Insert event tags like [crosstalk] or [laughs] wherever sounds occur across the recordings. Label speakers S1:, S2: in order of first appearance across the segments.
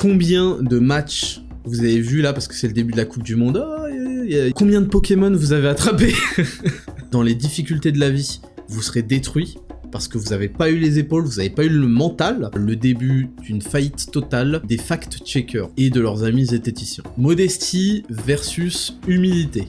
S1: Combien de matchs vous avez vu là, parce que c'est le début de la Coupe du Monde, oh, y a- y a- combien de Pokémon vous avez attrapé [laughs] Dans les difficultés de la vie, vous serez détruit parce que vous n'avez pas eu les épaules, vous n'avez pas eu le mental, le début d'une faillite totale des fact-checkers et de leurs amis zététiciens. Modestie versus humilité.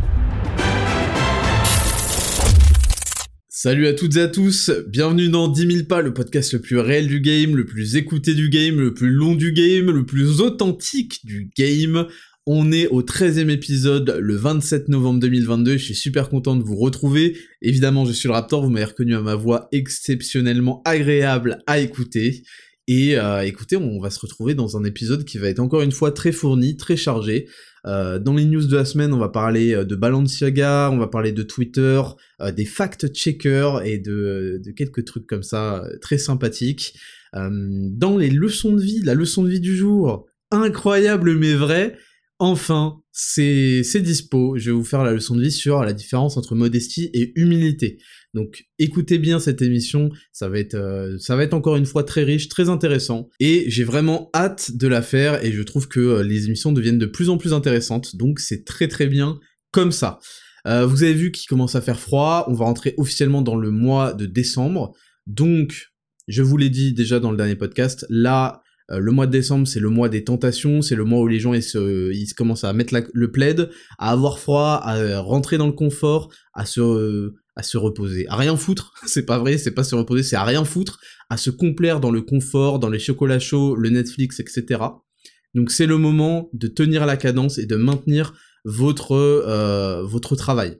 S1: Salut à toutes et à tous, bienvenue dans 10 000 pas, le podcast le plus réel du game, le plus écouté du game, le plus long du game, le plus authentique du game. On est au 13e épisode, le 27 novembre 2022, je suis super content de vous retrouver. Évidemment, je suis le Raptor, vous m'avez reconnu à ma voix exceptionnellement agréable à écouter. Et euh, écoutez, on va se retrouver dans un épisode qui va être encore une fois très fourni, très chargé. Euh, dans les news de la semaine, on va parler euh, de Balenciaga, on va parler de Twitter, euh, des fact-checkers et de, de quelques trucs comme ça très sympathiques. Dans les leçons de vie, la leçon de vie du jour, incroyable mais vrai, enfin, c'est c'est dispo. Je vais vous faire la leçon de vie sur la différence entre modestie et humilité. Donc écoutez bien cette émission, ça va être euh, ça va être encore une fois très riche, très intéressant et j'ai vraiment hâte de la faire et je trouve que euh, les émissions deviennent de plus en plus intéressantes. Donc c'est très très bien comme ça. Euh, vous avez vu qu'il commence à faire froid, on va rentrer officiellement dans le mois de décembre. Donc je vous l'ai dit déjà dans le dernier podcast, là le mois de décembre, c'est le mois des tentations, c'est le mois où les gens ils se, ils commencent à mettre le plaid, à avoir froid, à rentrer dans le confort, à se, à se reposer, à rien foutre. [laughs] c'est pas vrai, c'est pas se reposer, c'est à rien foutre, à se complaire dans le confort, dans les chocolats chauds, le Netflix, etc. Donc c'est le moment de tenir la cadence et de maintenir votre euh, votre travail.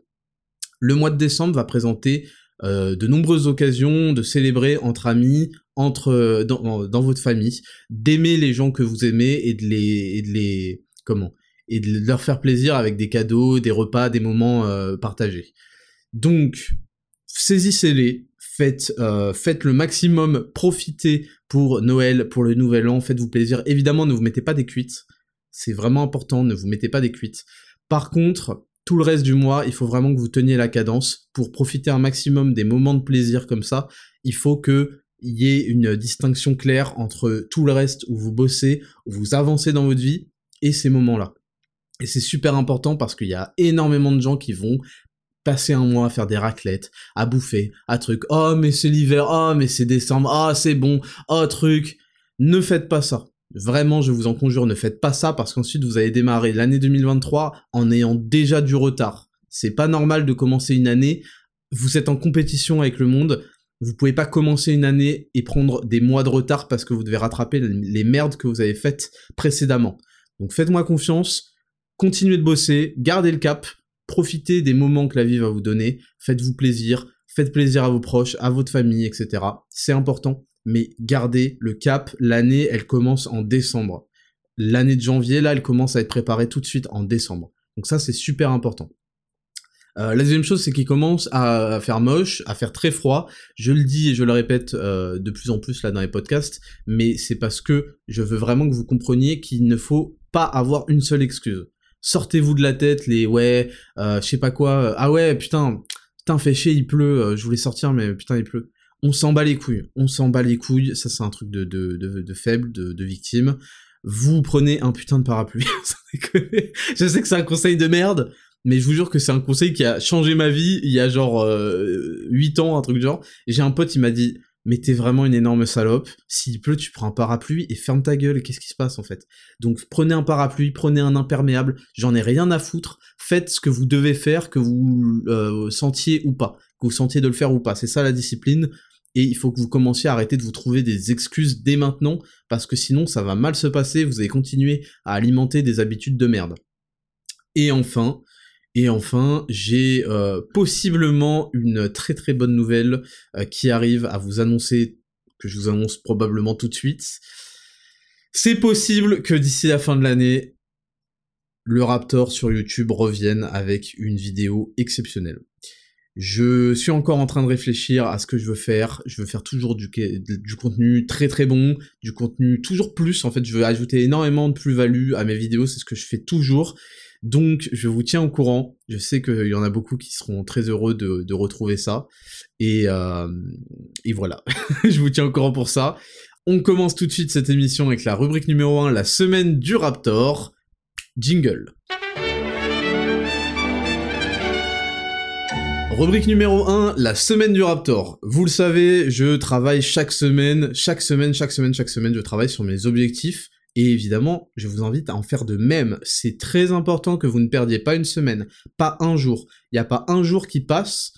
S1: Le mois de décembre va présenter euh, de nombreuses occasions de célébrer entre amis, entre euh, dans, dans votre famille, d'aimer les gens que vous aimez et de les et de les comment et de leur faire plaisir avec des cadeaux, des repas, des moments partagés. Donc saisissez-les, faites euh, faites le maximum, profitez pour Noël, pour le Nouvel An, faites-vous plaisir. Évidemment, ne vous mettez pas des cuites, c'est vraiment important, ne vous mettez pas des cuites. Par contre, tout le reste du mois, il faut vraiment que vous teniez la cadence pour profiter un maximum des moments de plaisir comme ça. Il faut que il y ait une distinction claire entre tout le reste où vous bossez, où vous avancez dans votre vie et ces moments-là. Et c'est super important parce qu'il y a énormément de gens qui vont passer un mois à faire des raclettes, à bouffer, à truc. Oh mais c'est l'hiver, oh mais c'est décembre, ah c'est bon, oh truc. Ne faites pas ça. Vraiment, je vous en conjure, ne faites pas ça parce qu'ensuite vous allez démarrer l'année 2023 en ayant déjà du retard. C'est pas normal de commencer une année. Vous êtes en compétition avec le monde. Vous pouvez pas commencer une année et prendre des mois de retard parce que vous devez rattraper les merdes que vous avez faites précédemment. Donc faites-moi confiance, continuez de bosser, gardez le cap, profitez des moments que la vie va vous donner, faites-vous plaisir, faites plaisir à vos proches, à votre famille, etc. C'est important, mais gardez le cap. L'année, elle commence en décembre. L'année de janvier, là, elle commence à être préparée tout de suite en décembre. Donc ça, c'est super important. Euh, la deuxième chose, c'est qu'il commence à faire moche, à faire très froid. Je le dis et je le répète euh, de plus en plus là dans les podcasts, mais c'est parce que je veux vraiment que vous compreniez qu'il ne faut pas avoir une seule excuse. Sortez-vous de la tête les ouais, euh, je sais pas quoi. euh, ah ouais, putain, putain, fait chier, il pleut. euh, je voulais sortir, mais putain, il pleut. On s'en bat les couilles. On s'en bat les couilles. Ça, c'est un truc de, de, de, faible, de, victime. Vous prenez un putain de parapluie. [laughs] Je sais que c'est un conseil de merde, mais je vous jure que c'est un conseil qui a changé ma vie il y a genre euh, 8 ans, un truc du genre. J'ai un pote, il m'a dit, mais t'es vraiment une énorme salope. S'il pleut, tu prends un parapluie et ferme ta gueule. Qu'est-ce qui se passe en fait? Donc prenez un parapluie, prenez un imperméable. J'en ai rien à foutre. Faites ce que vous devez faire, que vous euh, sentiez ou pas, que vous sentiez de le faire ou pas. C'est ça la discipline. Et il faut que vous commenciez à arrêter de vous trouver des excuses dès maintenant, parce que sinon ça va mal se passer, vous allez continuer à alimenter des habitudes de merde. Et enfin, et enfin, j'ai euh, possiblement une très très bonne nouvelle euh, qui arrive à vous annoncer, que je vous annonce probablement tout de suite. C'est possible que d'ici la fin de l'année, le Raptor sur YouTube revienne avec une vidéo exceptionnelle. Je suis encore en train de réfléchir à ce que je veux faire. Je veux faire toujours du, du contenu très très bon, du contenu toujours plus. En fait, je veux ajouter énormément de plus-value à mes vidéos. C'est ce que je fais toujours. Donc, je vous tiens au courant. Je sais qu'il y en a beaucoup qui seront très heureux de, retrouver ça. Et, euh, et voilà. [laughs] je vous tiens au courant pour ça. On commence tout de suite cette émission avec la rubrique numéro 1, la semaine du Raptor. Jingle. Rubrique numéro 1, la semaine du Raptor. Vous le savez, je travaille chaque semaine, chaque semaine, chaque semaine, chaque semaine, je travaille sur mes objectifs. Et évidemment, je vous invite à en faire de même. C'est très important que vous ne perdiez pas une semaine, pas un jour. Il n'y a pas un jour qui passe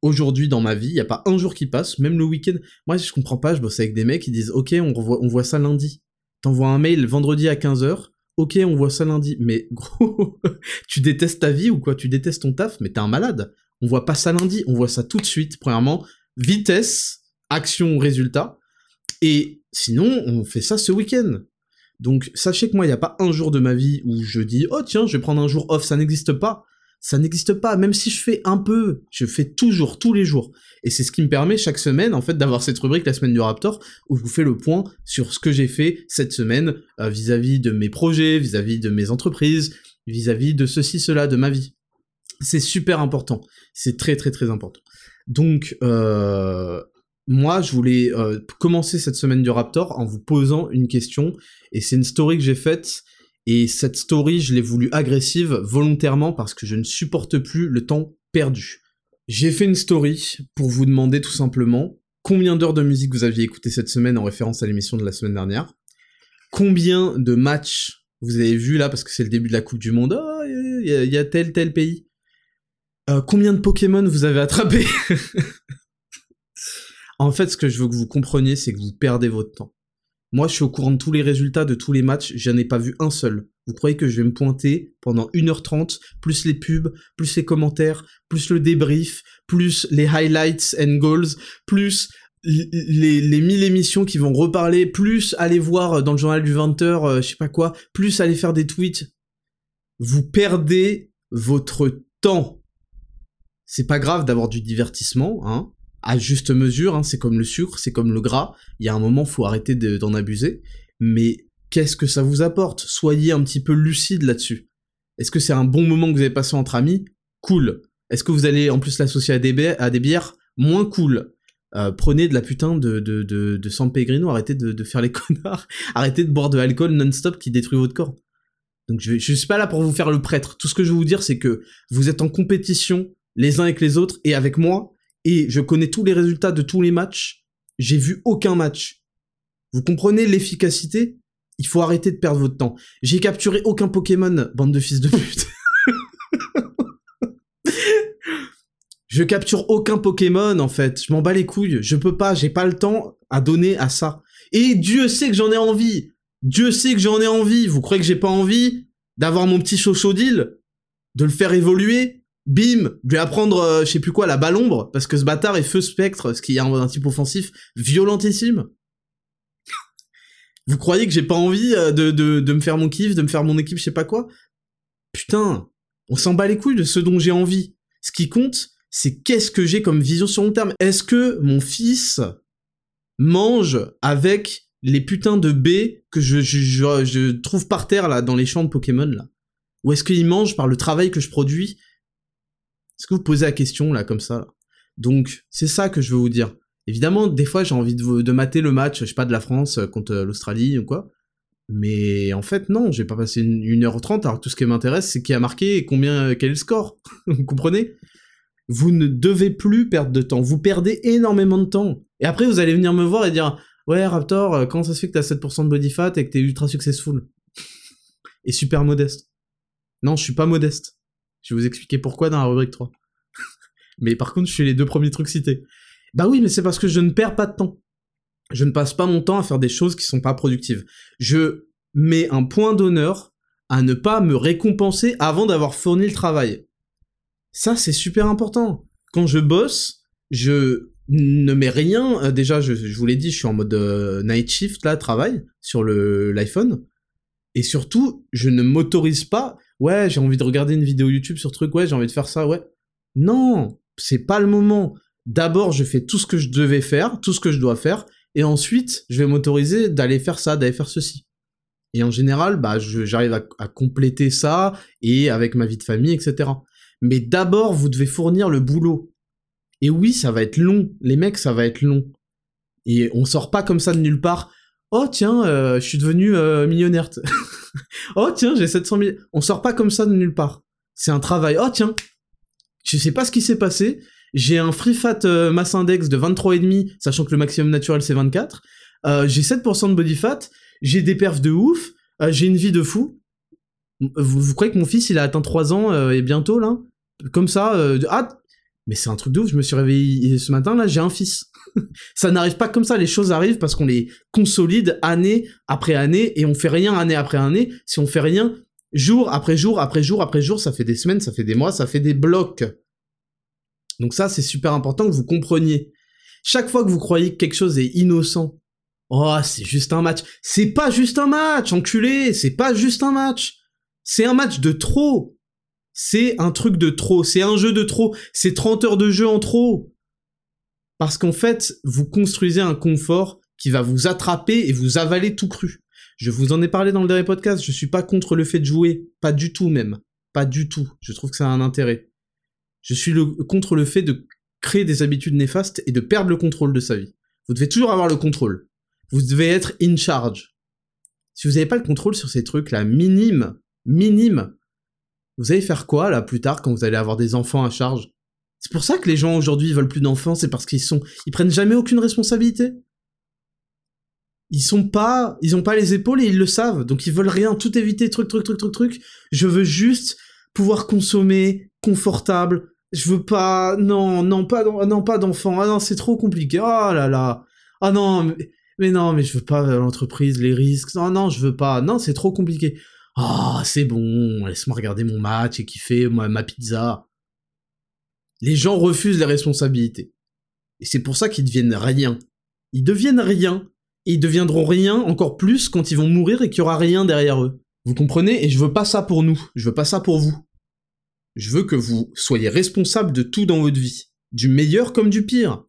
S1: aujourd'hui dans ma vie, il n'y a pas un jour qui passe, même le week-end. Moi, je comprends pas, je bosse avec des mecs qui disent Ok, on, on voit ça lundi. T'envoies un mail vendredi à 15h, ok, on voit ça lundi. Mais [laughs] gros, tu détestes ta vie ou quoi? Tu détestes ton taf, mais t'es un malade. On voit pas ça lundi, on voit ça tout de suite. Premièrement, vitesse, action, résultat. Et sinon, on fait ça ce week-end. Donc, sachez que moi, il n'y a pas un jour de ma vie où je dis, oh tiens, je vais prendre un jour off, ça n'existe pas. Ça n'existe pas, même si je fais un peu, je fais toujours, tous les jours. Et c'est ce qui me permet chaque semaine, en fait, d'avoir cette rubrique, la semaine du Raptor, où je vous fais le point sur ce que j'ai fait cette semaine euh, vis-à-vis de mes projets, vis-à-vis de mes entreprises, vis à -vis de ceci, cela, de ma vie. C'est super important. C'est très très très important. Donc, euh, moi, je voulais euh, commencer cette semaine du Raptor en vous posant une question. Et c'est une story que j'ai faite. Et cette story, je l'ai voulu agressive volontairement parce que je ne supporte plus le temps perdu. J'ai fait une story pour vous demander tout simplement combien d'heures de musique vous aviez écouté cette semaine en référence à l'émission de la semaine dernière? Combien de matchs vous avez vu là parce que c'est le début de la Coupe du Monde? Oh, il y, a tel tel pays. Euh, combien de Pokémon vous avez attrapé [laughs] En fait, ce que je veux que vous compreniez, c'est que vous perdez votre temps. Moi, je suis au courant de tous les résultats de tous les matchs, j'en ai pas vu un seul. Vous croyez que je vais me pointer pendant 1h30, plus les pubs, plus les commentaires, plus le débrief, plus les highlights and goals, plus les, les 1000 émissions qui vont reparler, plus aller voir dans le journal du 20h, euh, je sais pas quoi, plus aller faire des tweets. Vous perdez votre temps c'est pas grave d'avoir du divertissement, hein, à juste mesure, hein, c'est comme le sucre, c'est comme le gras, il y a un moment, faut arrêter d'en abuser, mais qu'est-ce que ça vous apporte? Soyez un petit peu lucide là-dessus. Est-ce que c'est un bon moment que vous avez passé entre amis? Cool. Est-ce que vous allez en plus l'associer à des, bières Moins cool. Euh, prenez de la putain de, de, de, de San Pellegrino, arrêtez de, faire les [laughs] connards, arrêtez de boire de l'alcool non-stop qui détruit votre corps. Donc je, je suis pas là pour vous faire le prêtre. Tout ce que je veux vous dire, c'est que vous êtes en compétition les uns avec les autres et avec moi, et je connais tous les résultats de tous les matchs. J'ai vu aucun match. Vous comprenez l'efficacité? Il faut arrêter de perdre votre temps. J'ai capturé aucun Pokémon, bande de fils de pute. [laughs] je capture aucun Pokémon en fait. Je m'en bats les couilles. Je peux pas. J'ai pas le temps à donner à ça. Et Dieu sait que j'en ai envie. Dieu sait que j'en ai envie. Vous croyez que j'ai pas envie d'avoir mon petit chochodile De le faire évoluer? Bim, je vais apprendre, euh, je sais plus quoi, la balombre, parce que ce bâtard est feu spectre, ce qui est un, type offensif violentissime. Vous croyez que j'ai pas envie euh, de, me faire mon kiff, de me faire mon équipe, je sais pas quoi? Putain, on s'en bat les couilles de ce dont j'ai envie. Ce qui compte, c'est qu'est-ce que j'ai comme vision sur long terme. Est-ce que mon fils mange avec les putains de baies que je, je, je, je trouve par terre là dans les champs de Pokémon là? Ou est-ce qu'il mange par le travail que je produis est-ce que vous posez la question là comme ça? Donc c'est ça que je veux vous dire. Évidemment, des fois j'ai envie de, mater le match, je sais pas, de la France euh, contre euh, l'Australie ou quoi. Mais en fait, non, j'ai pas passé une, heure trente. alors tout ce qui m'intéresse, c'est qui a marqué et combien, euh, quel est le score. [laughs] vous comprenez? Vous ne devez plus perdre de temps. Vous perdez énormément de temps. Et après, vous allez venir me voir et dire Ouais, Raptor, comment ça se fait que t'as 7% de body fat et que t'es ultra successful? Et super modeste. Non, je suis pas modeste. Je vais vous expliquer pourquoi dans la rubrique 3. [laughs] mais par contre, je suis les deux premiers trucs cités. Bah oui, mais c'est parce que je ne perds pas de temps. Je ne passe pas mon temps à faire des choses qui sont pas productives. Je mets un point d'honneur à ne pas me récompenser avant d'avoir fourni le travail. Ça, c'est super important. Quand je bosse, je ne mets rien. Euh, déjà, je, vous l'ai dit, je suis en mode euh, night shift, là, travail, sur l'iPhone. Et surtout, je ne m'autorise pas ouais, j'ai envie de regarder une vidéo YouTube sur truc, ouais, j'ai envie de faire ça, ouais. Non c'est pas le moment. D'abord, je fais tout ce que je devais faire, tout ce que je dois faire, et ensuite, je vais m'autoriser d'aller faire ça, d'aller faire ceci. Et en général, bah, j'arrive à, compléter ça, et avec ma vie de famille, etc. Mais d'abord, vous devez fournir le boulot. Et oui, ça va être long. Les mecs, ça va être long. Et on sort pas comme ça de nulle part. Oh tiens, euh, je suis devenu euh, millionnaire. [laughs] oh tiens, j'ai 700 000. On sort pas comme ça de nulle part. C'est un travail. Oh tiens, je sais pas ce qui s'est passé. J'ai un free fat euh, mass index de 23,5, sachant que le maximum naturel c'est 24. Euh, j'ai 7% de body fat. J'ai des perfs de ouf. J'ai une vie de fou. Vous, vous, croyez que mon fils il a atteint 3 ans et bientôt là? Comme ça, ah mais c'est un truc de ouf, je me suis réveillé ce matin, là, j'ai un fils. [laughs] ça n'arrive pas comme ça, les choses arrivent parce qu'on les consolide année après année et on fait rien année après année. Si on fait rien jour après jour après jour après jour, ça fait des semaines, ça fait des mois, ça fait des blocs. Donc ça, c'est super important que vous compreniez. Chaque fois que vous croyez que quelque chose est innocent, oh, c'est juste un match. C'est pas juste un match, enculé, c'est pas juste un match. C'est un match de trop c'est un truc de trop, c'est un jeu de trop, c'est 30 heures de jeu en trop. Parce qu'en fait, vous construisez un confort qui va vous attraper et vous avaler tout cru. Je vous en ai parlé dans le dernier podcast, je suis pas contre le fait de jouer, pas du tout même, pas du tout. Je trouve que ça a un intérêt. Je suis contre le fait de créer des habitudes néfastes et de perdre le contrôle de sa vie. Vous devez toujours avoir le contrôle. Vous devez être in charge. Si vous n'avez pas le contrôle sur ces trucs-là, minime, minime, vous allez faire quoi là plus tard quand vous allez avoir des enfants à charge? C'est pour ça que les gens aujourd'hui veulent plus d'enfants, c'est parce qu'ils sont, ils prennent jamais aucune responsabilité. Ils sont pas, ils ont pas les épaules et ils le savent, donc ils veulent rien, tout éviter, truc, truc, truc, truc, truc. Je veux juste pouvoir consommer, confortable. Je veux pas, non, non, pas, non, pas d'enfants. Ah non, c'est trop compliqué. Oh là là. Ah non, mais, mais non, mais je veux pas l'entreprise, les risques. Non, non, je veux pas. Non, c'est trop compliqué. Ah, c'est bon, laisse-moi regarder mon match et kiffer ma, ma pizza. Les gens refusent les responsabilités. Et c'est pour ça qu'ils deviennent rien. Ils deviennent rien. Et ils deviendront rien encore plus quand ils vont mourir et qu'il y aura rien derrière eux. Vous comprenez? Et je veux pas ça pour nous. Je veux pas ça pour vous. Je veux que vous soyez responsable de tout dans votre vie. Du meilleur comme du pire.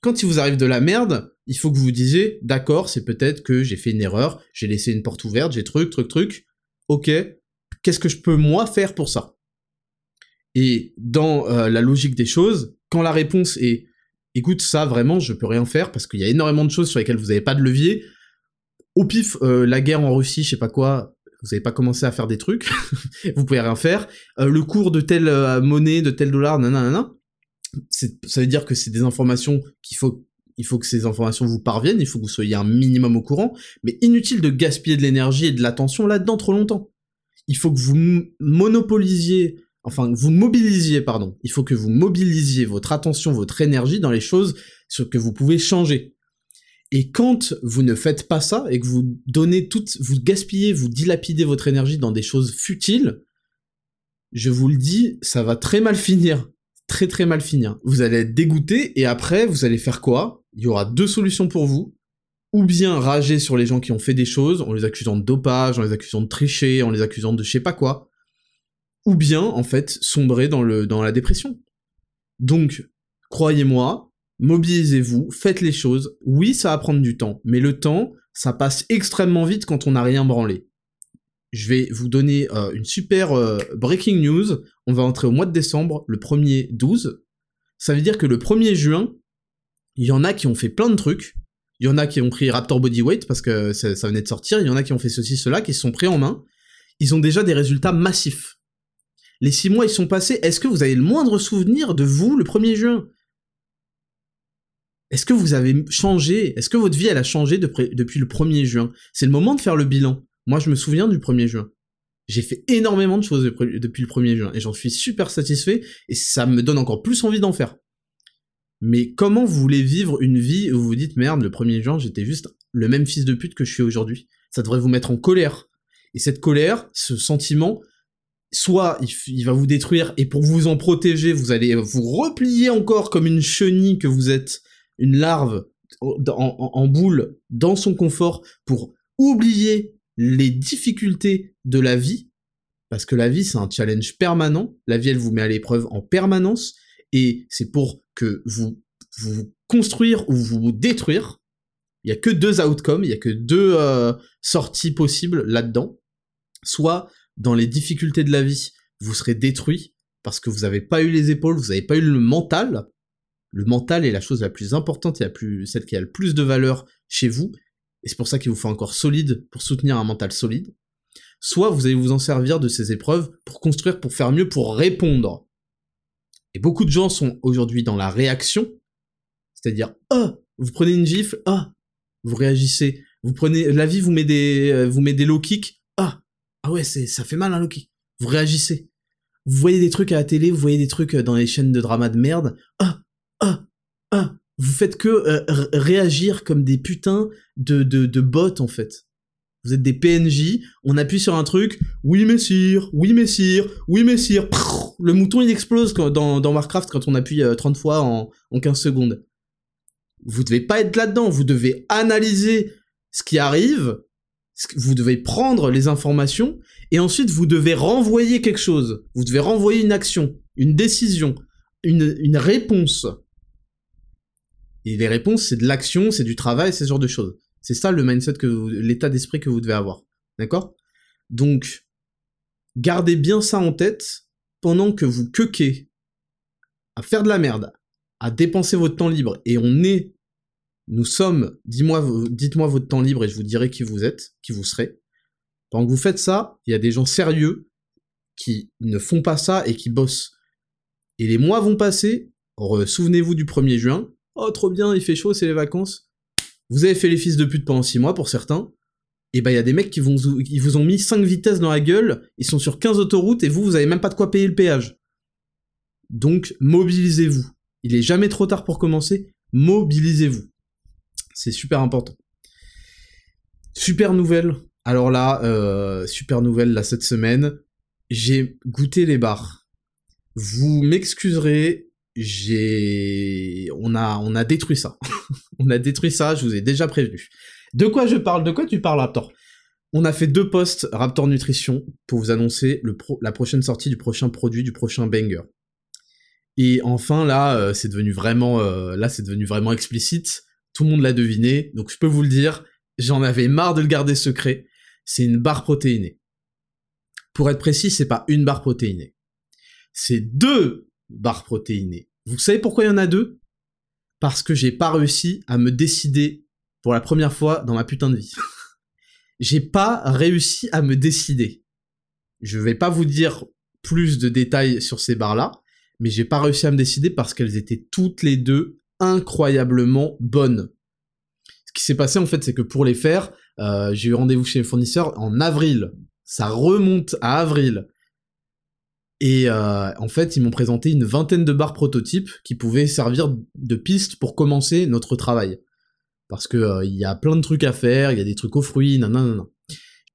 S1: Quand il vous arrive de la merde, il faut que vous vous disiez, d'accord, c'est peut-être que j'ai fait une erreur, j'ai laissé une porte ouverte, j'ai truc, truc, truc ok, qu'est-ce que je peux moi faire pour ça? Et dans euh, la logique des choses, quand la réponse est écoute, ça vraiment, je peux rien faire parce qu'il y a énormément de choses sur lesquelles vous n'avez pas de levier. Au pif, euh, la guerre en Russie, je sais pas quoi, vous n'avez pas commencé à faire des trucs, [laughs] vous pouvez rien faire. Euh, le cours de telle monnaie, de tel dollar, nanana, ça veut dire que c'est des informations qu'il faut il faut que ces informations vous parviennent, il faut que vous soyez un minimum au courant, mais inutile de gaspiller de l'énergie et de l'attention là-dedans trop longtemps. Il faut que vous monopolisiez, enfin, vous mobilisiez, pardon, il faut que vous mobilisiez votre attention, votre énergie dans les choses sur que vous pouvez changer. Et quand vous ne faites pas ça et que vous donnez toute, vous gaspillez, vous dilapidez votre énergie dans des choses futiles, je vous le dis, ça va très mal finir très très mal finir. Vous allez être dégoûté et après vous allez faire quoi? Il y aura deux solutions pour vous. Ou bien rager sur les gens qui ont fait des choses en les accusant de dopage, en les accusant de tricher, en les accusant de je sais pas quoi. Ou bien en fait sombrer dans le dans la dépression. Donc croyez-moi, mobilisez-vous, faites les choses. Oui, ça va prendre du temps, mais le temps, ça passe extrêmement vite quand on n'a rien branlé je vais vous donner euh, une super euh, breaking news. On va entrer au mois de décembre, le 1er 12. Ça veut dire que le 1er juin, il y en a qui ont fait plein de trucs. Il y en a qui ont pris Raptor Bodyweight parce que ça, venait de sortir. Il y en a qui ont fait ceci, cela, qui se sont pris en main. Ils ont déjà des résultats massifs. Les six mois, ils sont passés. Est-ce que vous avez le moindre souvenir de vous le 1er juin? Est-ce que vous avez changé? Est-ce que votre vie, a changé depuis le 1er juin? C'est le moment de faire le bilan. Moi, je me souviens du 1er juin. J'ai fait énormément de choses depuis le 1er juin et j'en suis super satisfait et ça me donne encore plus envie d'en faire. Mais comment vous voulez vivre une vie où vous vous dites merde, le 1er juin, j'étais juste le même fils de pute que je suis aujourd'hui? Ça devrait vous mettre en colère. Et cette colère, ce sentiment, soit il, va vous détruire et pour vous en protéger, vous allez vous replier encore comme une chenille que vous êtes, une larve en boule dans son confort pour oublier les difficultés de la vie, parce que la vie c'est un challenge permanent, la vie elle vous met à l'épreuve en permanence, et c'est pour que vous vous construire ou vous détruire. Il y a que deux outcomes, il y a que deux euh, sorties possibles là-dedans. Soit dans les difficultés de la vie, vous serez détruit parce que vous n'avez pas eu les épaules, vous n'avez pas eu le mental. Le mental est la chose la plus importante et la plus, celle qui a le plus de valeur chez vous. Et c'est pour ça qu'il vous faut encore solide pour soutenir un mental solide. Soit vous allez vous en servir de ces épreuves pour construire, pour faire mieux, pour répondre. Et beaucoup de gens sont aujourd'hui dans la réaction, c'est-à-dire, oh, vous prenez une gifle, ah, vous réagissez. Vous prenez, la vie vous met des, euh, vous met des low kicks, ah, ouais, c'est, ça fait mal low kick. Vous réagissez. Vous voyez des trucs à la télé, vous voyez des trucs euh, dans les chaînes de drama de merde, ah, ah, ah. Vous faites que euh, réagir comme des putains de, de, de bots, en fait. Vous êtes des PNJ, on appuie sur un truc, oui messire, oui messire, oui messire, le mouton il explose dans, dans Warcraft quand on appuie 30 fois en, en 15 secondes. Vous devez pas être là-dedans, vous devez analyser ce qui arrive, vous devez prendre les informations, et ensuite vous devez renvoyer quelque chose. Vous devez renvoyer une action, une décision, une, une réponse. Et les réponses, c'est de l'action, c'est du travail, c'est ce genre de choses. C'est ça le mindset que l'état d'esprit que vous devez avoir. D'accord? Donc, gardez bien ça en tête pendant que vous quequez à faire de la merde, à dépenser votre temps libre, et on est nous sommes, dites-moi votre temps libre et je vous dirai qui vous êtes, qui vous serez. Pendant que vous faites ça, il y a des gens sérieux qui ne font pas ça et qui bossent. Et les mois vont passer, souvenez-vous du 1er juin, oh trop bien, il fait chaud, c'est les vacances. Vous avez fait les fils de pute pendant 6 mois pour certains, et bah il y a des mecs qui vous ont mis 5 vitesses dans la gueule, ils sont sur 15 autoroutes et vous, vous avez même pas de quoi payer le péage. Donc mobilisez-vous. Il est jamais trop tard pour commencer, mobilisez-vous. C'est super important. Super nouvelle. Alors là, euh, super nouvelle là cette semaine. J'ai goûté les bars. Vous m'excuserez, j'ai, on a, détruit ça. [laughs] on a détruit ça. Je vous ai déjà prévenu. De quoi je parle? De quoi tu parles, Raptor? On a fait deux posts Raptor Nutrition pour vous annoncer la prochaine sortie du prochain produit, du prochain banger. Et enfin là, euh, devenu vraiment, euh, là c'est devenu vraiment explicite tout le monde l'a deviné, donc je peux vous le dire, j'en avais marre de le garder secret, c'est une barre protéinée. Pour être précis, c'est pas une barre protéinée. C'est deux barres protéinées. Vous savez pourquoi il y en a deux? Parce que j'ai pas réussi à me décider pour la première fois dans ma putain de vie. [laughs] j'ai pas réussi à me décider. Je vais pas vous dire plus de détails sur ces barres-là, mais j'ai pas réussi à me décider parce qu'elles étaient toutes les deux incroyablement bonne. Ce qui s'est passé en fait, c'est que pour les faire, euh, j'ai eu rendez-vous chez les fournisseurs en avril. Ça remonte à avril. Et euh, en fait, ils m'ont présenté une vingtaine de barres prototypes qui pouvaient servir de piste pour commencer notre travail. Parce que euh, il y a plein de trucs à faire, il y a des trucs aux fruits, non.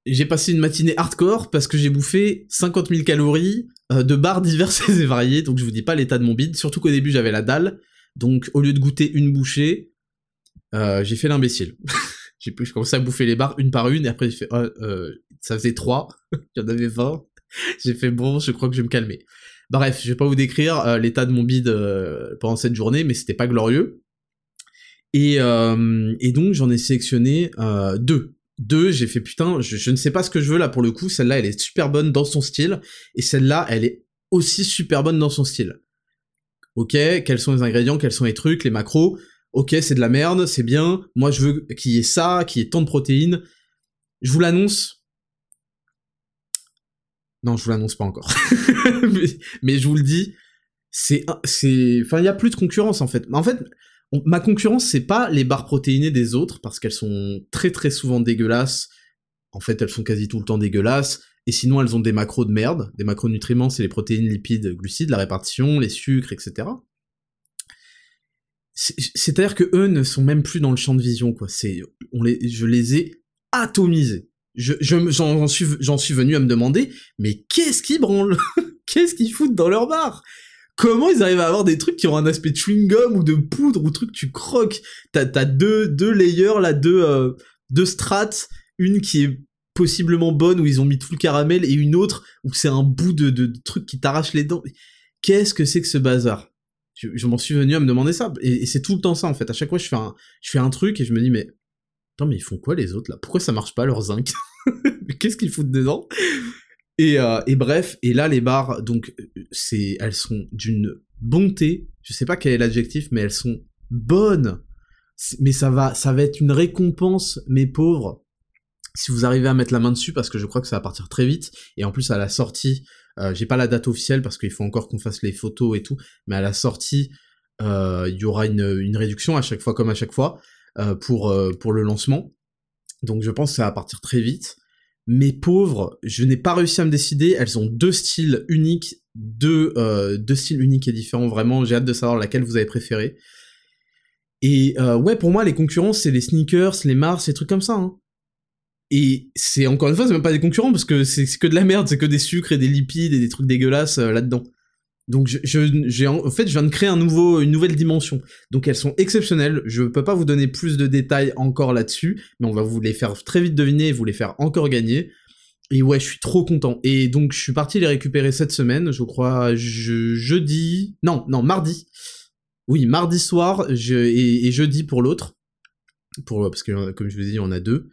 S1: J'ai passé une matinée hardcore parce que j'ai bouffé 50 000 calories de barres [laughs] diverses et variées, donc je vous dis pas l'état de mon bide, surtout qu'au début j'avais la dalle, donc au lieu de goûter une bouchée, euh, j'ai fait l'imbécile. [laughs] j'ai commencé à bouffer les barres une par une et après j'ai fait oh, euh, ça faisait trois, j'en avais 20. j'ai fait bon, je crois que je vais me calmer. Bref, je vais pas vous décrire euh, l'état de mon bide pendant cette journée, mais c'était pas glorieux. Et, donc j'en ai sélectionné deux. Deux, j'ai fait putain, je, ne sais pas ce que je veux là pour le coup. Celle-là, elle est super bonne dans son style, et celle-là, elle est aussi super bonne dans son style. Ok, quels sont les ingrédients, quels sont les trucs, les macros. Ok, c'est de la merde, c'est bien. Moi, je veux qu'il y ait ça, qu'il y ait tant de protéines. Je vous l'annonce. Non, je vous l'annonce pas encore. [laughs] mais, je vous le dis, c'est, enfin, il y a plus de concurrence en fait. En fait, ma concurrence, c'est pas les barres protéinées des autres parce qu'elles sont très très souvent dégueulasses. En fait, elles sont quasi tout le temps dégueulasses. Et sinon, elles ont des macros de merde. Des macronutriments, c'est les protéines, lipides, glucides, la répartition, les sucres, etc. C'est-à-dire que eux ne sont même plus dans le champ de vision, quoi. C'est, on les, je les ai atomisés. Je, j'en, suis, j'en suis venu à me demander, mais qu'est-ce qu'ils branlent? [laughs] Qu'est-ce qu'ils foutent dans leur bar Comment ils arrivent à avoir des trucs qui ont un aspect chewing-gum ou de poudre ou truc tu croques? T'as, t'as deux, deux layers là, deux, euh, deux strates, une qui est possiblement bonne où ils ont mis tout le caramel et une autre où c'est un bout de, de, truc qui t'arrache les dents. Qu'est-ce que c'est que ce bazar? Je, m'en suis venu à me demander ça. Et, c'est tout le temps ça, en fait. À chaque fois, je fais un, je fais un truc et je me dis, mais, attends, mais ils font quoi les autres là? Pourquoi ça marche pas leur zinc? [laughs] Qu'est-ce qu'ils foutent dedans? Et, euh, et, bref, et là, les barres, donc, c'est, elles sont d'une bonté. Je sais pas quel est l'adjectif, mais elles sont bonnes. Mais ça va, ça va être une récompense, mes pauvres, si vous arrivez à mettre la main dessus, parce que je crois que ça va partir très vite. Et en plus, à la sortie, euh, j'ai pas la date officielle parce qu'il faut encore qu'on fasse les photos et tout, mais à la sortie, euh, il y aura une, réduction à chaque fois comme à chaque fois euh, pour, le lancement. Donc je pense que ça va partir très vite. Mes pauvres, je n'ai pas réussi à me décider. Elles ont deux styles uniques, deux, styles uniques et différents. Vraiment, j'ai hâte de savoir laquelle vous avez préféré. Et ouais, pour moi, les concurrents, c'est les sneakers, les Mars, ces trucs comme ça. Hein. Et c'est encore une fois, c'est même pas des concurrents parce que c'est que de la merde, c'est que des sucres et des lipides et des trucs dégueulasses euh, là-dedans. Donc je, j'ai en fait je viens de créer une nouvelle dimension. Donc elles sont exceptionnelles. Je peux pas vous donner plus de détails encore là-dessus, mais on va vous les faire très vite deviner et vous les faire encore gagner. Et ouais, je suis trop content. Et donc je suis parti les récupérer cette semaine, je crois jeudi, non non mardi. Oui mardi soir et jeudi pour l'autre, pour parce que comme je vous ai dit on a deux.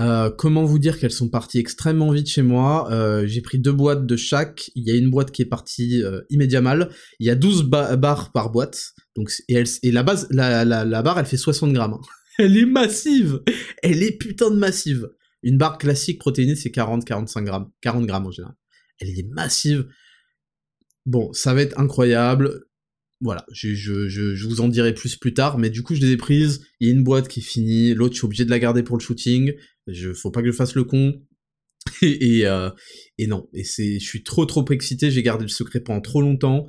S1: Euh, comment vous dire qu'elles sont parties extrêmement vite chez moi? Euh, J'ai pris deux boîtes de chaque. Il y a une boîte qui est partie euh, immédiatement. Il y a 12 barres par boîte. Donc, et, la, barre, elle fait 60 grammes. Hein. [laughs] Elle est massive Elle est putain de massive Une barre classique protéinée, c'est 40-45 grammes. 40 grammes en général. Elle est massive. Bon, ça va être incroyable voilà, je, je, je, vous en dirai plus plus tard, mais du coup je les ai prises, il y a une boîte qui est finie, l'autre je suis obligé de la garder pour le shooting, je, faut pas que je fasse le con, [laughs] et, et, euh, non, et c'est, je suis trop trop excité, j'ai gardé le secret pendant trop longtemps,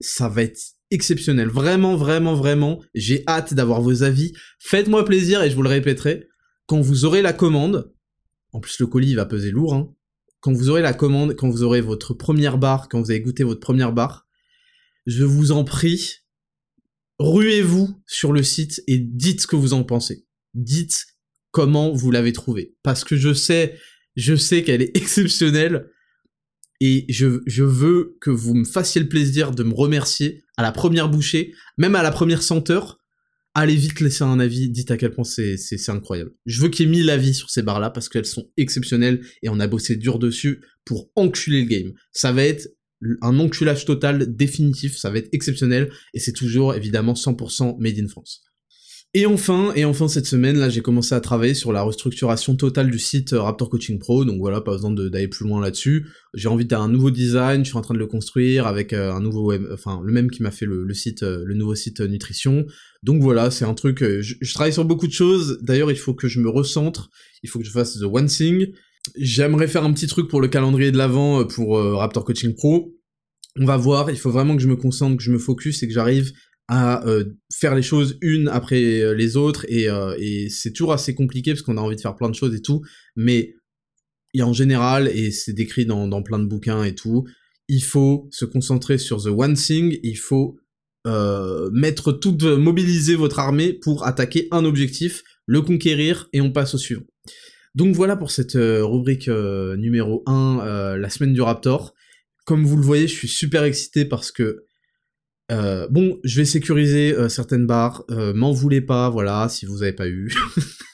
S1: ça va être exceptionnel, vraiment vraiment vraiment, j'ai hâte d'avoir vos avis, faites-moi plaisir et je vous le répéterai, quand vous aurez la commande, en plus le colis va peser lourd, hein, quand vous aurez la commande, quand vous aurez votre première barre, quand vous avez goûté votre première barre, je vous en prie, ruez-vous sur le site et dites ce que vous en pensez. Dites comment vous l'avez trouvé. Parce que je sais, je sais qu'elle est [laughs] exceptionnelle et je, veux que vous me fassiez le plaisir de me remercier à la première bouchée, même à la première senteur. Allez vite laisser un avis, dites à quel point c'est, c'est, incroyable. Je veux qu'il y ait mille avis sur ces barres-là parce qu'elles sont exceptionnelles et on a bossé dur dessus pour enculer le game. Ça va être un enculage total définitif, ça va être exceptionnel, et c'est toujours évidemment 100% made in France. Et enfin, et enfin cette semaine, là, j'ai commencé à travailler sur la restructuration totale du site euh, Raptor Coaching Pro, donc voilà, pas besoin d'aller plus loin là-dessus. J'ai envie d'un nouveau design, je suis en train de le construire avec euh, un nouveau web, enfin le même qui m'a fait le, site, euh, le nouveau site nutrition. Donc voilà, c'est un truc, je, je, travaille sur beaucoup de choses. D'ailleurs, il faut que je me recentre, il faut que je fasse the one thing. J'aimerais faire un petit truc pour le calendrier de l'avant euh, pour euh, Raptor Coaching Pro. On va voir, il faut vraiment que je me concentre, que je me focus et que j'arrive à euh, faire les choses une après les autres et, c'est toujours assez compliqué parce qu'on a envie de faire plein de choses et tout, mais en général, et c'est décrit dans, dans plein de bouquins et tout, il faut se concentrer sur the one thing, il faut mettre tout, mobiliser votre armée pour attaquer un objectif, le conquérir et on passe au suivant. Donc voilà pour cette euh, rubrique euh, numéro 1, euh, la semaine du Raptor. Comme vous le voyez, je suis super excité parce que bon, je vais sécuriser certaines barres, m'en voulez pas, voilà, si vous avez pas eu.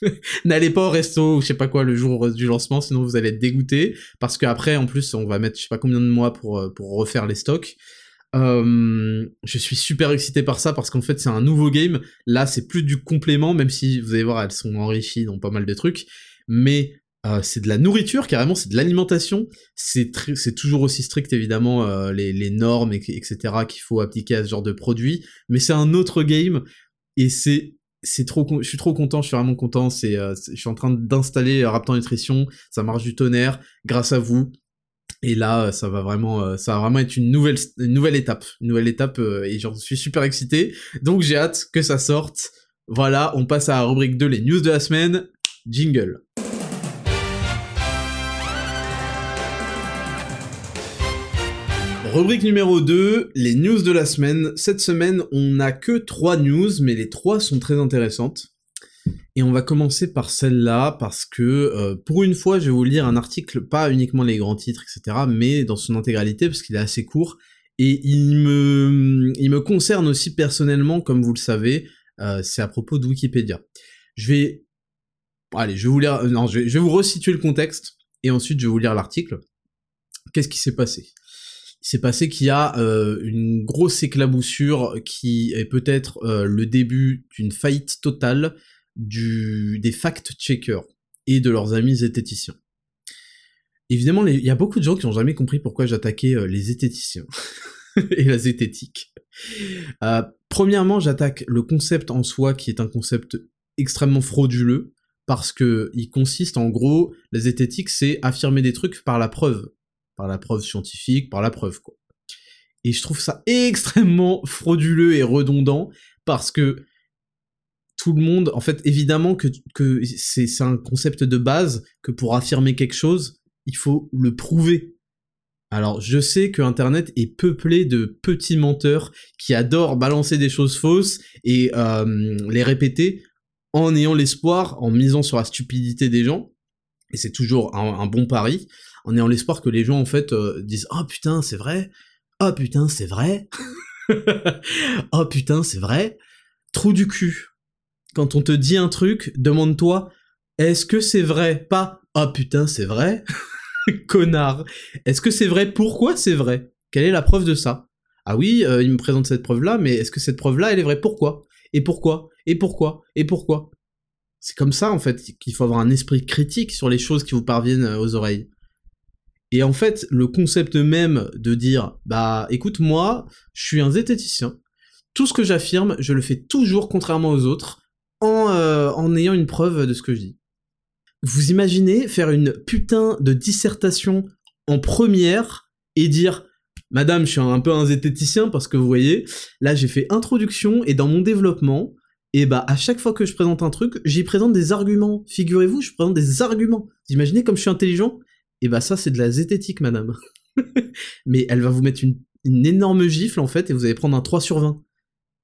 S1: [laughs] N'allez pas au resto ou je sais pas quoi le jour du lancement, sinon vous allez être dégoûté, parce qu'après, en plus, on va mettre je sais pas combien de mois pour, pour refaire les stocks. je suis super excité par ça parce qu'en fait c'est un nouveau game. Là c'est plus du complément, même si vous allez voir elles sont enrichies dans pas mal de trucs mais euh, c'est de la nourriture, carrément, c'est de l'alimentation. C'est toujours aussi strict, évidemment, euh, les, les, normes, etc., qu'il faut appliquer à ce genre de produit. Mais c'est un autre game, et c'est c'est trop, je suis trop content, je suis vraiment content. C'est, euh, je suis en train d'installer Raptor Nutrition, ça marche du tonnerre, grâce à vous. Et là, ça va vraiment, ça va vraiment être une nouvelle, une nouvelle étape, une nouvelle étape, et j'en suis super excité. Donc j'ai hâte que ça sorte. Voilà, on passe à la rubrique 2, les news de la semaine. Jingle. Rubrique numéro 2, les news de la semaine. Cette semaine, on n'a que 3 news, mais les 3 sont très intéressantes. Et on va commencer par celle-là, parce que euh, pour une fois, je vais vous lire un article, pas uniquement les grands titres, etc., mais dans son intégralité, parce qu'il est assez court, Et il me, il me concerne aussi personnellement, comme vous le savez, euh, c'est à propos de Wikipédia. Je vais, allez, je vais vous lire, non, je vais, vous resituer le contexte, et ensuite je vais vous lire l'article. Qu'est-ce qui s'est passé? Il s'est passé qu'il y a euh, une grosse éclaboussure qui est peut-être euh, le début d'une faillite totale des fact-checkers et de leurs amis zététiciens. Évidemment, il y a beaucoup de gens qui n'ont jamais compris pourquoi j'attaquais euh, les zététiciens [laughs] et la zététique. Euh, premièrement, j'attaque le concept en soi qui est un concept extrêmement frauduleux parce que il consiste en gros, la zététique c'est affirmer des trucs par la preuve, par la preuve scientifique, par la preuve quoi. Et je trouve ça extrêmement frauduleux et redondant parce que tout le monde, en fait, évidemment que, c'est un concept de base que pour affirmer quelque chose, il faut le prouver. Alors, je sais que Internet est peuplé de petits menteurs qui adorent balancer des choses fausses et euh, les répéter en ayant l'espoir, en misant sur la stupidité des gens, et c'est toujours un, bon pari, en ayant l'espoir que les gens, en fait, euh, disent « Oh putain, c'est vrai Oh putain, c'est vrai [laughs] Oh putain, c'est vrai !» Trou du cul. Quand on te dit un truc, demande-toi « Est-ce que c'est vrai ?» Pas « Oh putain, c'est vrai [laughs] !» Connard. Est-ce que c'est vrai? Pourquoi c'est vrai? Quelle est la preuve de ça? Ah oui, euh, il me présente cette preuve-là, mais est-ce que cette preuve-là, elle est vraie? Pourquoi? Et pourquoi? Et pourquoi? Et pourquoi? C'est comme ça, en fait, qu'il faut avoir un esprit critique sur les choses qui vous parviennent euh, aux oreilles. Et en fait, le concept même de dire, bah écoute, moi, je suis un zététicien, tout ce que j'affirme, je le fais toujours contrairement aux autres, en, euh, en ayant une preuve de ce que je dis. Vous imaginez faire une putain de dissertation en première et dire Madame, je suis un peu un zététicien parce que vous voyez, là j'ai fait introduction et dans mon développement, et bah à chaque fois que je présente un truc, j'y présente des arguments. Figurez-vous, je présente des arguments. Vous imaginez comme je suis intelligent? Et bah ça c'est de la zététique, madame. [laughs] Mais elle va vous mettre une, énorme gifle en fait et vous allez prendre un 3 sur 20.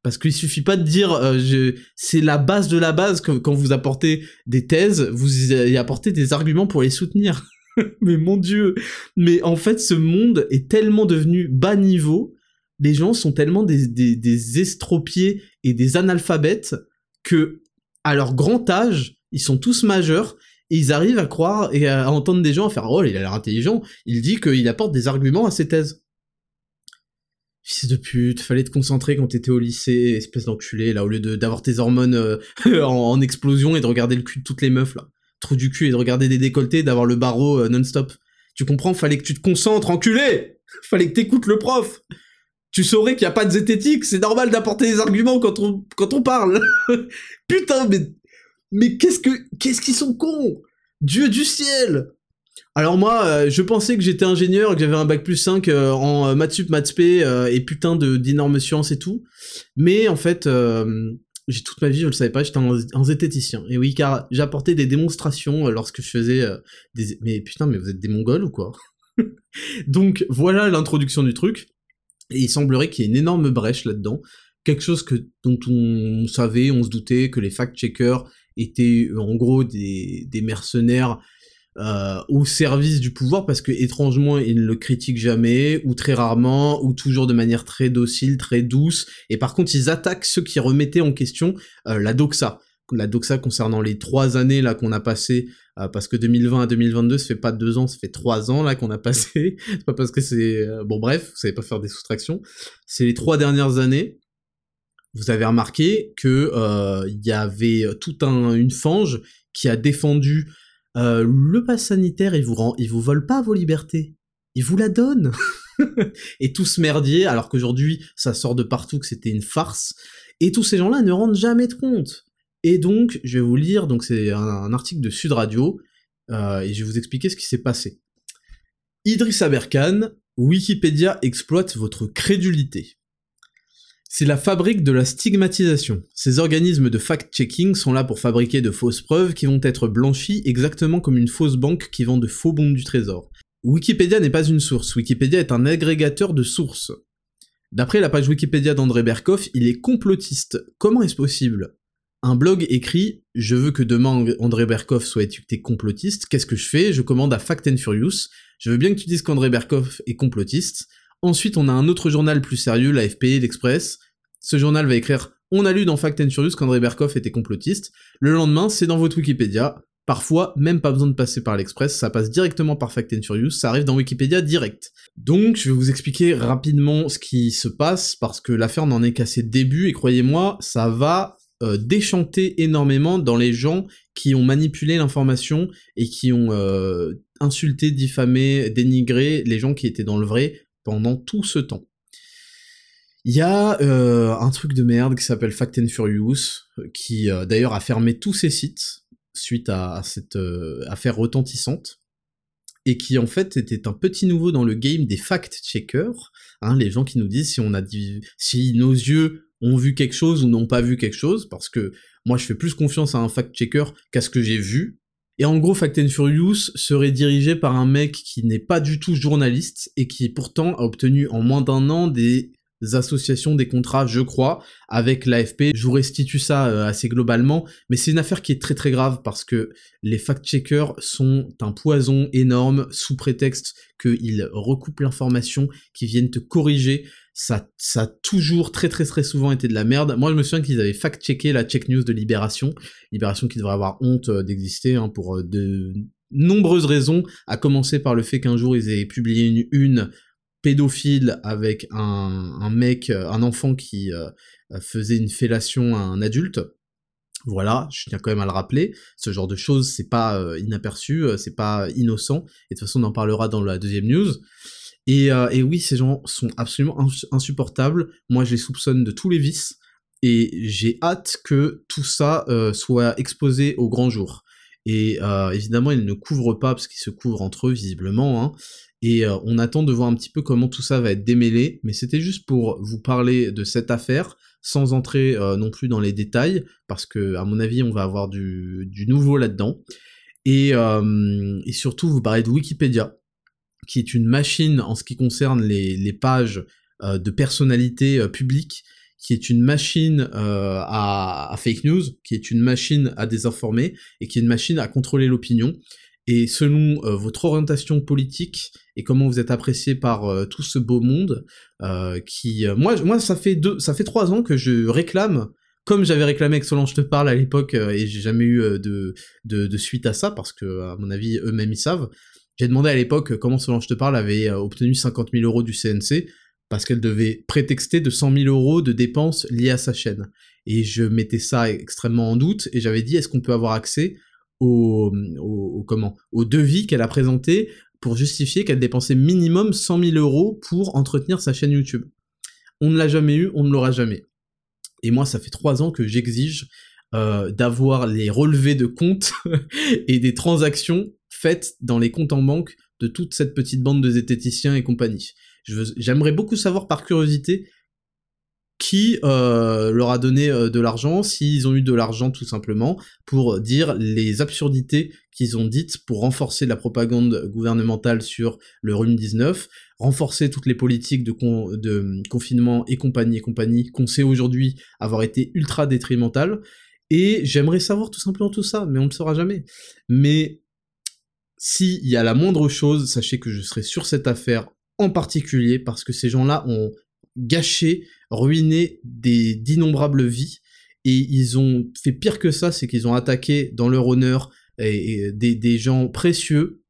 S1: Parce qu'il suffit pas de dire, euh, je... c'est la base de la base quand vous apportez des thèses, vous y apportez des arguments pour les soutenir. [laughs] mais mon dieu, mais en fait ce monde est tellement devenu bas niveau, les gens sont tellement des, estropiés et des analphabètes que à leur grand âge, ils sont tous majeurs et ils arrivent à croire et à entendre des gens faire oh il a l'air intelligent, il dit qu'il apporte des arguments à ses thèses. Fils de pute, fallait te concentrer quand t'étais au lycée, espèce d'enculé, là, au lieu d'avoir tes hormones euh, [laughs] en, explosion et de regarder le cul de toutes les meufs, là. Trou du cul et de regarder des décolletés, d'avoir le barreau euh, non-stop. Tu comprends? Fallait que tu te concentres, enculé [laughs] Fallait que t'écoutes le prof Tu saurais qu'il n'y a pas de zététique, c'est normal d'apporter des arguments quand on, quand on parle [laughs] Putain, mais... Mais qu'est-ce que... Qu'est-ce qu'ils sont cons? Dieu du ciel alors moi, euh, je pensais que j'étais ingénieur, que j'avais un bac plus 5 euh, en euh, maths sup, maths et putain de d'énormes sciences et tout. Mais en fait, j'ai toute ma vie, je le savais pas, j'étais un, zététicien. Et oui, car j'apportais des démonstrations lorsque je faisais des... Mais putain, mais vous êtes des mongols ou quoi? [laughs] Donc voilà l'introduction du truc. Et il semblerait qu'il y ait une énorme brèche là-dedans. Quelque chose que dont on savait, on se doutait que les fact-checkers étaient en gros des, des mercenaires euh, au service du pouvoir parce que étrangement ils ne le critiquent jamais ou très rarement ou toujours de manière très docile, très douce et par contre ils attaquent ceux qui remettaient en question euh, la doxa. La doxa concernant les trois années là qu'on a passé euh, parce que 2020 à 2022 ça fait pas deux ans, ça fait trois ans là qu'on a passé. [laughs] c'est pas parce que c'est bon bref, vous savez pas faire des soustractions. C'est les trois dernières années vous avez remarqué que il y avait tout un une fange qui a défendu euh, le pass sanitaire, il vous rend, il vous vole pas vos libertés, il vous la donne. [laughs] et tout ce merdier, alors qu'aujourd'hui ça sort de partout que c'était une farce, et tous ces gens-là ne rendent jamais de compte. Et donc, je vais vous lire, donc c'est un, article de Sud Radio, euh, et je vais vous expliquer ce qui s'est passé. Idriss Aberkan, Wikipédia exploite votre crédulité. C'est la fabrique de la stigmatisation. Ces organismes de fact-checking sont là pour fabriquer de fausses preuves qui vont être blanchies exactement comme une fausse banque qui vend de faux bons du trésor. Wikipédia n'est pas une source, Wikipédia est un agrégateur de sources. D'après la page Wikipédia d'André Berkoff, il est complotiste. Comment est-ce possible? Un blog écrit « Je veux que demain André Berkoff soit étiqueté complotiste, qu'est-ce que je fais? Je commande à Fact and Furious, je veux bien que tu dises qu'André Berkoff est complotiste, Ensuite, on a un autre journal plus sérieux, l'AFP, l'Express. Ce journal va écrire On a lu dans Fact and Furious qu'André Berkoff était complotiste. Le lendemain, c'est dans votre Wikipédia. Parfois, même pas besoin de passer par l'Express, ça passe directement par Fact and Furious, ça arrive dans Wikipédia direct. Donc, je vais vous expliquer rapidement ce qui se passe, parce que l'affaire n'en est qu'à ses débuts, et croyez-moi, ça va euh, déchanter énormément dans les gens qui ont manipulé l'information et qui ont euh, insulté, diffamé, dénigré les gens qui étaient dans le vrai pendant tout ce temps. Il y a euh, un truc de merde qui s'appelle Fact and Furious, qui d'ailleurs a fermé tous ses sites suite à, cette euh, affaire retentissante et qui en fait était un petit nouveau dans le game des fact-checkers, hein, les gens qui nous disent si on a si nos yeux ont vu quelque chose ou n'ont pas vu quelque chose, parce que moi je fais plus confiance à un fact-checker qu'à ce que j'ai vu. Et en gros, Fact and Furious serait dirigé par un mec qui n'est pas du tout journaliste et qui pourtant a obtenu en moins d'un an des associations des contrats, je crois, avec l'AFP. Je vous restitue ça euh, assez globalement, mais c'est une affaire qui est très très grave parce que les fact-checkers sont un poison énorme sous prétexte qu'ils recoupent l'information, qu'ils viennent te corriger. Ça, ça a toujours très très très souvent été de la merde. Moi je me souviens qu'ils avaient fact-checké la check news de Libération, Libération qui devrait avoir honte euh, d'exister hein, pour euh, de nombreuses raisons, à commencer par le fait qu'un jour ils aient publié une une pédophile avec un, mec, euh, un enfant qui euh, faisait une fellation à un adulte. Voilà, je tiens quand même à le rappeler, ce genre de choses, c'est pas euh, inaperçu, c'est pas innocent, et de toute façon on en parlera dans la deuxième news. Et, et oui, ces gens sont absolument insupportables, moi je les soupçonne de tous les vices, et j'ai hâte que tout ça soit exposé au grand jour. Et évidemment, ils ne couvrent pas, parce qu'ils se couvrent entre eux, visiblement, hein, et euh, on attend de voir un petit peu comment tout ça va être démêlé, mais c'était juste pour vous parler de cette affaire, sans entrer euh, non plus dans les détails, parce que à mon avis on va avoir du, nouveau là-dedans. Et, euh, et, surtout vous parler de Wikipédia, qui est une machine en ce qui concerne les, pages de personnalités publiques, qui est une machine à, à, fake news, qui est une machine à désinformer, et qui est une machine à contrôler l'opinion. Et selon votre orientation politique et comment vous êtes apprécié par euh, tout ce beau monde euh, qui euh, moi moi ça fait deux ça fait trois ans que je réclame comme j'avais réclamé que Solange te parle à l'époque et j'ai jamais eu de, de, de suite à ça parce que à mon avis eux-mêmes ils savent j'ai demandé à l'époque comment Solange te parle avait obtenu 50 000 euros du CNC parce qu'elle devait prétexter de 100 000 euros de dépenses liées à sa chaîne et je mettais ça extrêmement en doute et j'avais dit est-ce qu'on peut avoir accès au, comment devis qu'elle a présenté pour justifier qu'elle dépensait minimum 100 000 euros pour entretenir sa chaîne YouTube? On ne l'a jamais eu, on ne l'aura jamais. Et moi, ça fait trois ans que j'exige euh, d'avoir les relevés de comptes [laughs] et des transactions faites dans les comptes en banque de toute cette petite bande de zététiciens et compagnie. J'aimerais beaucoup savoir par curiosité qui euh, leur a donné euh, de l'argent, s'ils ont eu de l'argent tout simplement, pour dire les absurdités qu'ils ont dites pour renforcer la propagande gouvernementale sur le rhume 19, renforcer toutes les politiques de, de confinement et compagnie et compagnie qu'on sait aujourd'hui avoir été ultra détrimentales. Et j'aimerais savoir tout simplement tout ça, mais on ne le saura jamais. Mais s'il y a la moindre chose, sachez que je serai sur cette affaire en particulier parce que ces gens-là ont gâché, ruiné des d'innombrables vies et ils ont fait pire que ça, c'est qu'ils ont attaqué dans leur honneur et, des, gens précieux,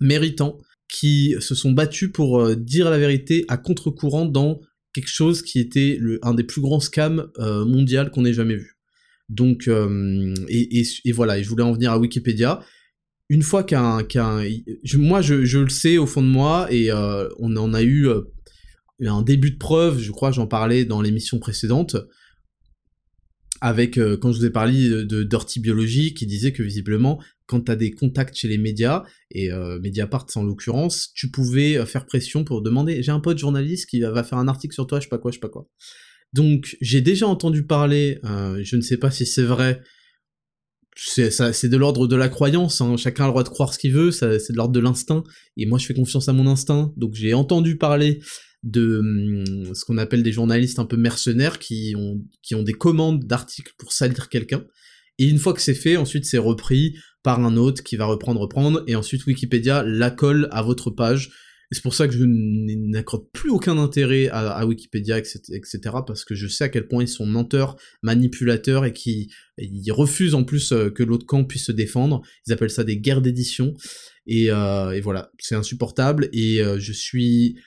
S1: méritants, qui se sont battus pour euh, dire la vérité à contre-courant dans quelque chose qui était un des plus grands scams euh, qu'on ait jamais vu. Donc, euh, et, voilà, et je voulais en venir à Wikipédia. Une fois qu'un, moi je, le sais au fond de moi, et on en a eu un début de preuve, je crois, j'en parlais dans l'émission précédente, avec, euh, quand je vous ai parlé de, Dirty Biology, qui disait que visiblement, quand tu as des contacts chez les médias, et euh, Mediapart en l'occurrence, tu pouvais euh, faire pression pour demander, j'ai un pote journaliste qui va faire un article sur toi, je sais pas quoi, je sais pas quoi. Donc, j'ai déjà entendu parler, je ne sais pas si c'est vrai, c'est de l'ordre de la croyance, hein. chacun a le droit de croire ce qu'il veut, c'est de l'ordre de l'instinct, et moi je fais confiance à mon instinct, donc j'ai entendu parler de hum, ce qu'on appelle des journalistes un peu mercenaires qui ont, qui ont des commandes d'articles pour salir quelqu'un. Et une fois que c'est fait, ensuite c'est repris par un autre qui va reprendre, reprendre, et ensuite Wikipédia la colle à votre page. C'est pour ça que je n'accorde plus aucun intérêt à, Wikipédia, etc., parce que je sais à quel point ils sont menteurs, manipulateurs, et qui ils refusent en plus euh, que l'autre camp puisse se défendre. Ils appellent ça des guerres d'édition. Et, euh, voilà, c'est insupportable. Et euh, je suis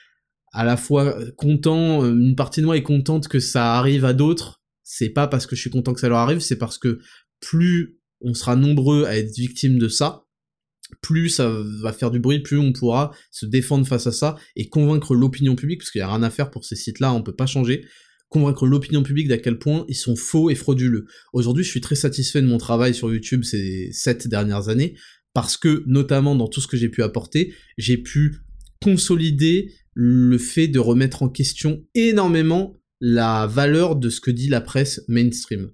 S1: à la fois content, une partie de moi est contente que ça arrive à d'autres. C'est pas parce que je suis content que ça leur arrive, c'est parce que plus on sera nombreux à être victimes de ça, plus ça va faire du bruit, plus on pourra se défendre face à ça et convaincre l'opinion publique, parce qu'il y a rien à faire pour ces sites-là, on peut pas changer, convaincre l'opinion publique d'à quel point ils sont faux et frauduleux. Aujourd'hui, je suis très satisfait de mon travail sur YouTube ces sept dernières années, parce que, notamment dans tout ce que j'ai pu apporter, j'ai pu consolider le fait de remettre en question énormément la valeur de ce que dit la presse mainstream.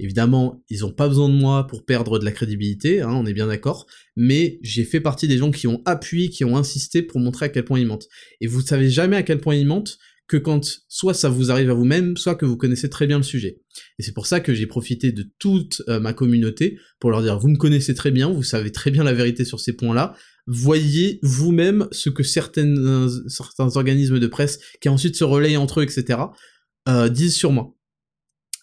S1: Évidemment, ils n'ont pas besoin de moi pour perdre de la crédibilité, hein, on est bien d'accord, mais j'ai fait partie des gens qui ont appuyé, qui ont insisté pour montrer à quel point ils mentent. Et vous savez jamais à quel point ils mentent que quand soit ça vous arrive à vous-même, soit que vous connaissez très bien le sujet. Et c'est pour ça que j'ai profité de toute euh, ma communauté pour leur dire, vous me connaissez très bien, vous savez très bien la vérité sur ces points-là, voyez vous-même ce que certaines, certains organismes de presse, qui ensuite se relayent entre eux, etc., euh, disent sur moi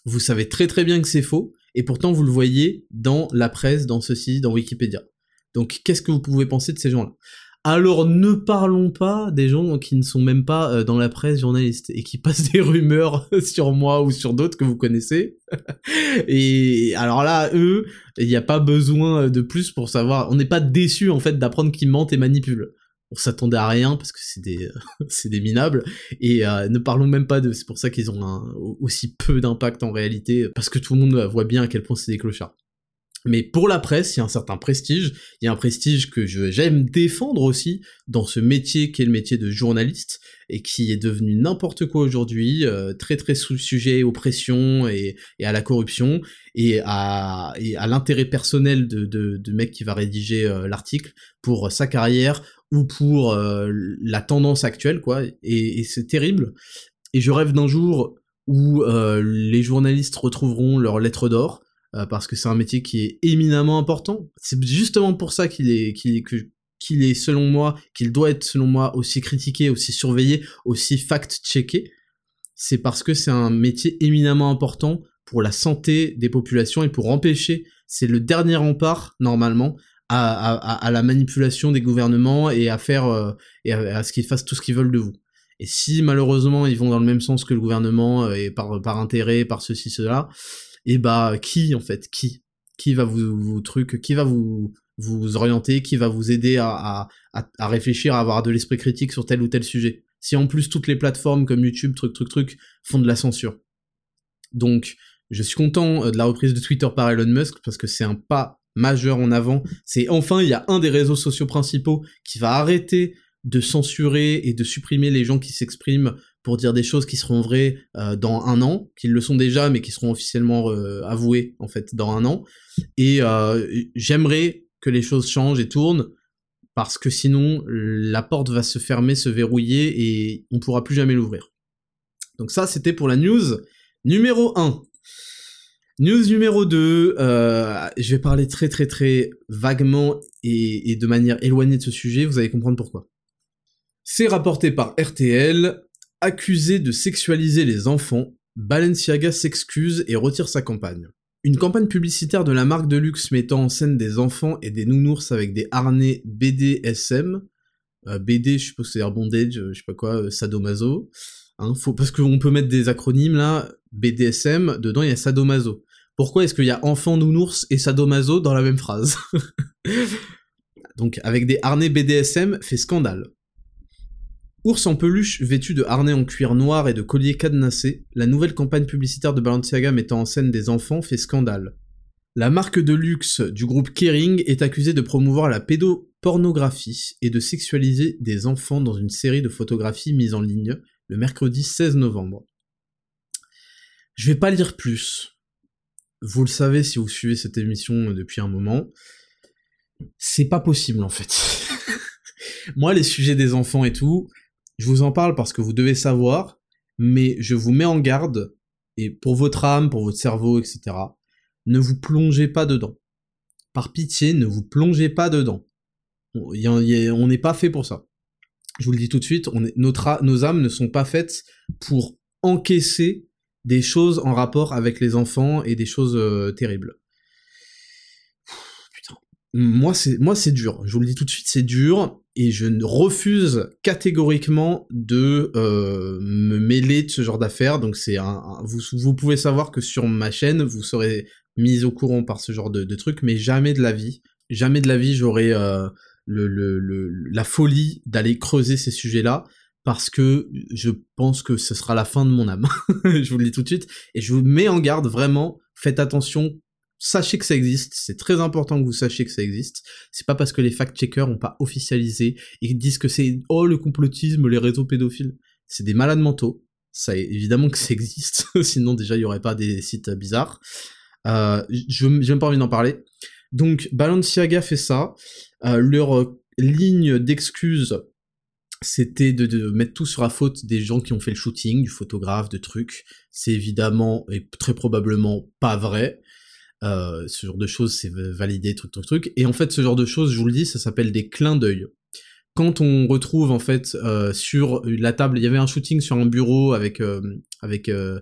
S1: vous savez très très bien que c'est faux, et pourtant vous le voyez dans la presse, dans ceci, dans Wikipédia. Donc qu'est-ce que vous pouvez penser de ces gens-là? Alors ne parlons pas des gens qui ne sont même pas euh, dans la presse journaliste et qui passent [laughs] des rumeurs [laughs] sur moi ou sur d'autres que vous connaissez. [laughs] et alors là, eux, il n'y a pas besoin de plus pour savoir. On n'est pas déçu en fait d'apprendre qu'ils mentent et manipulent on s'attendait à rien parce que c'est des [laughs] c'est des minables et euh, ne parlons même pas de c'est pour ça qu'ils ont un, aussi peu d'impact en réalité parce que tout le monde voit bien à quel point c'est des clochards. Mais pour la presse, il y a un certain prestige, il y a un prestige que j'aime défendre aussi dans ce métier qui est le métier de journaliste et qui est devenu n'importe quoi aujourd'hui, euh, très très sujet aux pressions et, à la corruption et à, à l'intérêt personnel de, de, de, mec qui va rédiger euh, l'article pour sa carrière ou pour euh, la tendance actuelle, quoi. Et, c'est terrible. Et je rêve d'un jour où euh, les journalistes retrouveront leur lettre d'or, euh, parce que c'est un métier qui est éminemment important. C'est justement pour ça qu'il est, qu'il est, qu'il est selon moi, qu'il doit être selon moi aussi critiqué, aussi surveillé, aussi fact-checké. C'est parce que c'est un métier éminemment important pour la santé des populations et pour empêcher, c'est le dernier rempart normalement à, la manipulation des gouvernements et à faire euh, et à, ce qu'ils fassent tout ce qu'ils veulent de vous. Et si malheureusement ils vont dans le même sens que le gouvernement euh, et par, par intérêt, par ceci, cela, et eh bah qui en fait Qui? Qui va vous, vous truc Qui va vous vous orienter Qui va vous aider à, à, à réfléchir, à avoir de l'esprit critique sur tel ou tel sujet? Si en plus toutes les plateformes comme YouTube, truc, truc, truc, font de la censure. Donc, je suis content euh, de la reprise de Twitter par Elon Musk parce que c'est un pas majeur en avant. C'est enfin, il y a un des réseaux sociaux principaux qui va arrêter de censurer et de supprimer les gens qui s'expriment pour dire des choses qui seront vraies euh, dans un an, qu'ils le sont déjà, mais qui seront officiellement euh, avouées en fait dans un an. Et euh, j'aimerais que les choses changent et tournent, parce que sinon la porte va se fermer, se verrouiller et on pourra plus jamais l'ouvrir. Donc ça, c'était pour la news numéro 1. News numéro 2, euh, je vais parler très très très vaguement et, de manière éloignée de ce sujet, vous allez comprendre pourquoi. C'est rapporté par RTL, accusé de sexualiser les enfants, Balenciaga s'excuse et retire sa campagne. Une campagne publicitaire de la marque de luxe mettant en scène des enfants et des nounours avec des harnais BDSM, euh, BD je suppose c'est bondage, je sais pas quoi, euh, sadomaso, hein, parce qu'on peut mettre des acronymes là, BDSM, dedans il y a sadomaso. Pourquoi est-ce qu'il y a enfant nounours et sadomaso dans la même phrase [laughs] Donc avec des harnais BDSM fait scandale. Ours en peluche vêtu de harnais en cuir noir et de colliers cadenassés, la nouvelle campagne publicitaire de Balenciaga mettant en scène des enfants fait scandale. La marque de luxe du groupe Kering est accusée de promouvoir la pédopornographie et de sexualiser des enfants dans une série de photographies mises en ligne le mercredi 16 novembre. Je vais pas lire plus, vous le savez si vous suivez cette émission depuis un moment, c'est pas possible en fait. [laughs] Moi, les sujets des enfants et tout, je vous en parle parce que vous devez savoir, mais je vous mets en garde, et pour votre âme, pour votre cerveau, etc., ne vous plongez pas dedans. Par pitié, ne vous plongez pas dedans. On n'est pas fait pour ça. je vous le dis tout de suite, nos âmes ne sont pas faites pour encaisser des choses en rapport avec les enfants et des choses euh, terribles. Putain. Moi, c'est, moi, c'est dur. Je vous le dis tout de suite, c'est dur. Et je refuse catégoriquement de euh, me mêler de ce genre d'affaires. Donc, c'est un, vous, vous pouvez savoir que sur ma chaîne, vous serez mis au courant par ce genre de, trucs, mais jamais de la vie. Jamais de la vie, j'aurais euh, la folie d'aller creuser ces sujets-là parce que je pense que ce sera la fin de mon âme. [laughs] je vous le dis tout de suite. Et je vous mets en garde vraiment, faites attention, sachez que ça existe, c'est très important que vous sachiez que ça existe. C'est pas parce que les fact-checkers ont pas officialisé et disent que c'est oh le complotisme, les réseaux pédophiles. C'est des malades mentaux. Ça, évidemment que ça existe, [laughs] sinon déjà il y aurait pas des sites bizarres. Euh, je n'ai pas envie d'en parler. Donc Balenciaga fait ça. Euh, leur ligne d'excuses c'était de, mettre tout sur la faute des gens qui ont fait le shooting, du photographe, de trucs. C'est évidemment et très probablement pas vrai. Euh, ce genre de choses, c'est validé, truc, truc, truc. Et en fait, ce genre de choses, je vous le dis, ça s'appelle des clins d'œil. Quand on retrouve en fait euh, sur la table, il y avait un shooting sur un bureau avec euh, avec euh,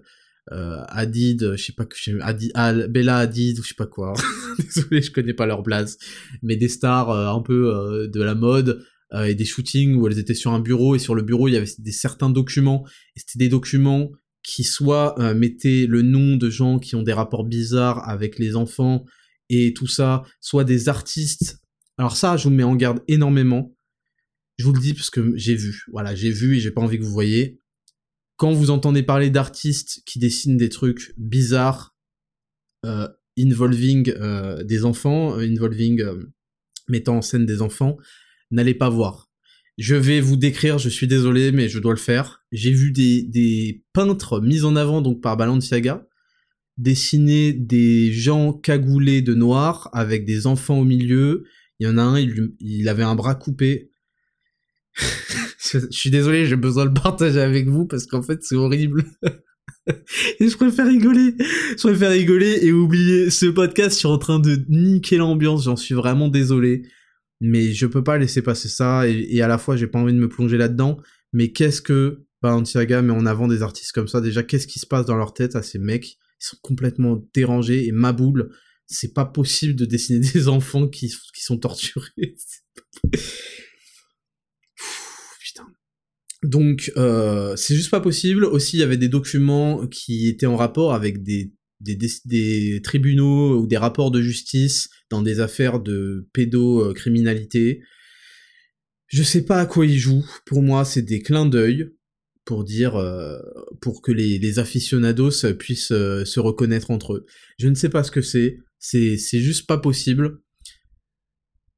S1: Hadid, je sais pas que Hadid, Bella Hadid ou je sais pas quoi. [laughs] Désolé, je connais pas leur blase, mais des stars un peu de la mode euh, et des shootings où elles étaient sur un bureau et sur le bureau il y avait des certains documents et c'était des documents qui soit euh, mettaient le nom de gens qui ont des rapports bizarres avec les enfants et tout ça, soit des artistes. Alors ça, je vous mets en garde énormément. Je vous le dis parce que j'ai vu. Voilà, j'ai vu et j'ai pas envie que vous voyez. Quand vous entendez parler d'artistes qui dessinent des trucs bizarres, euh, involving des enfants, involving mettant en scène des enfants, n'allez pas voir. Je vais vous décrire, je suis désolé, mais je dois le faire. J'ai vu des, peintres mis en avant donc par Balenciaga dessiner des gens cagoulés de noir avec des enfants au milieu. Il y en a un, il, avait un bras coupé. [laughs] je suis désolé, j'ai besoin de le partager avec vous parce qu'en fait c'est horrible. [laughs] et je préfère rigoler. Je préfère rigoler et oublier ce podcast. Je suis en train de niquer l'ambiance. J'en suis vraiment désolé mais je peux pas laisser passer ça et, à la fois j'ai pas envie de me plonger là-dedans. Mais qu'est-ce que Balenciaga met en avant des artistes comme ça? Déjà, qu'est-ce qui se passe dans leur tête à ces mecs? Ils sont complètement dérangés et maboule. C'est pas possible de dessiner [laughs] des enfants qui, qui sont torturés. [laughs] putain. Donc, euh, c'est juste pas possible. Aussi, il y avait des documents qui étaient en rapport avec des des, tribunaux ou des rapports de justice dans des affaires de pédocriminalité. Je sais pas à quoi ils jouent. Pour moi, c'est des clins d'œil pour dire, euh, pour que les, les aficionados puissent euh, se reconnaître entre eux. Je ne sais pas ce que c'est. C'est, c'est juste pas possible.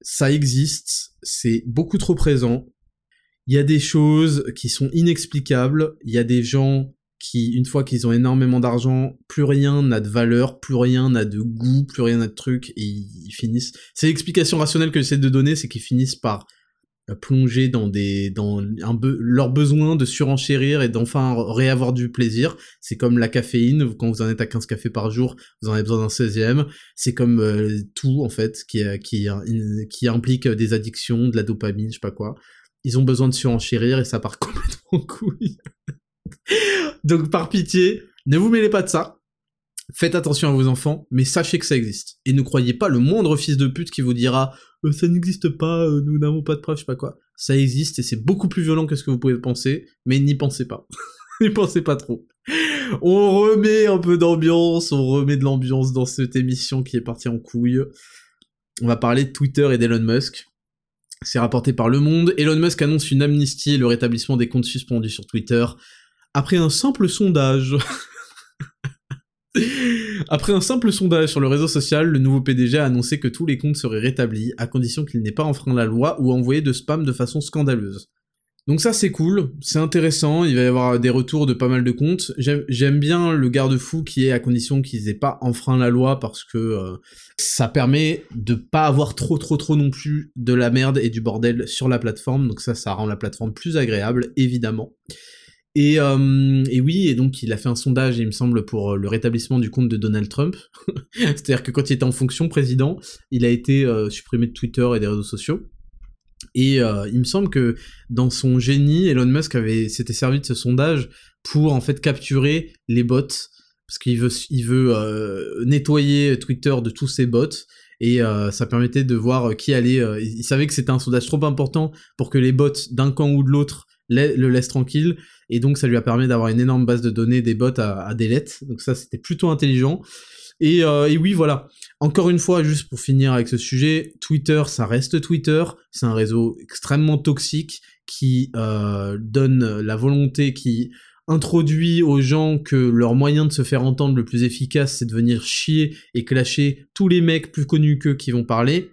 S1: Ça existe. C'est beaucoup trop présent. Il y a des choses qui sont inexplicables. Il y a des gens qui, une fois qu'ils ont énormément d'argent, plus rien n'a de valeur, plus rien n'a de goût, plus rien n'a de truc, et ils, finissent. C'est l'explication rationnelle que j'essaie de donner, c'est qu'ils finissent par euh, plonger dans des dans un leur besoin de surenchérir et d'enfin réavoir du plaisir. C'est comme la caféine, quand vous en êtes à 15 cafés par jour, vous en avez besoin d'un 16e. C'est comme euh, tout en fait qui qui qui implique des addictions, de la dopamine, je sais pas quoi. Ils ont besoin de surenchérir et ça part [laughs] complètement couille. Donc par pitié, ne vous mêlez pas de ça. Faites attention à vos enfants, mais sachez que ça existe. Et ne croyez pas le moindre fils de pute qui vous dira euh, ça n'existe pas, euh, nous n'avons pas de preuves, je sais pas quoi. Ça existe et c'est beaucoup plus violent que ce que vous pouvez penser, mais n'y pensez pas. [laughs] n'y pensez pas trop. On remet un peu d'ambiance, on remet de l'ambiance dans cette émission qui est partie en couille. On va parler de Twitter et d'Elon Musk. C'est rapporté par Le Monde. Elon Musk annonce une amnistie et le rétablissement des comptes suspendus sur Twitter. Après un simple sondage... [laughs] Après un simple sondage sur le réseau social, le nouveau PDG a annoncé que tous les comptes seraient rétablis, à condition qu'il n'ait pas enfreint la loi ou envoyé de spam de façon scandaleuse. Donc ça c'est cool, c'est intéressant, il va y avoir des retours de pas mal de comptes. J'aime bien le garde-fou qui est à condition qu'ils aient pas enfreint la loi parce que euh, ça permet de pas avoir trop trop trop non plus de la merde et du bordel sur la plateforme, donc ça ça rend la plateforme plus agréable évidemment. Et, euh, et, oui, et donc il a fait un sondage, il me semble, pour euh, le rétablissement du compte de Donald Trump. [laughs] C'est-à-dire que quand il était en fonction président, il a été euh, supprimé de Twitter et des réseaux sociaux. Et il me semble que dans son génie, Elon Musk avait s'était servi de ce sondage pour en fait capturer les bots parce qu'il veut il veut nettoyer Twitter de tous ses bots et ça permettait de voir qui allait. il savait que c'était un sondage trop important pour que les bots d'un camp ou de l'autre le laissent tranquille et donc ça lui a permis d'avoir une énorme base de données des bots à, à delete. Donc ça c'était plutôt intelligent. Et, euh, et, oui, voilà. Encore une fois, juste pour finir avec ce sujet, Twitter, ça reste Twitter. C'est un réseau extrêmement toxique qui euh, donne la volonté, qui introduit aux gens que leur moyen de se faire entendre le plus efficace, c'est de venir chier et clasher tous les mecs plus connus qu'eux qui vont parler.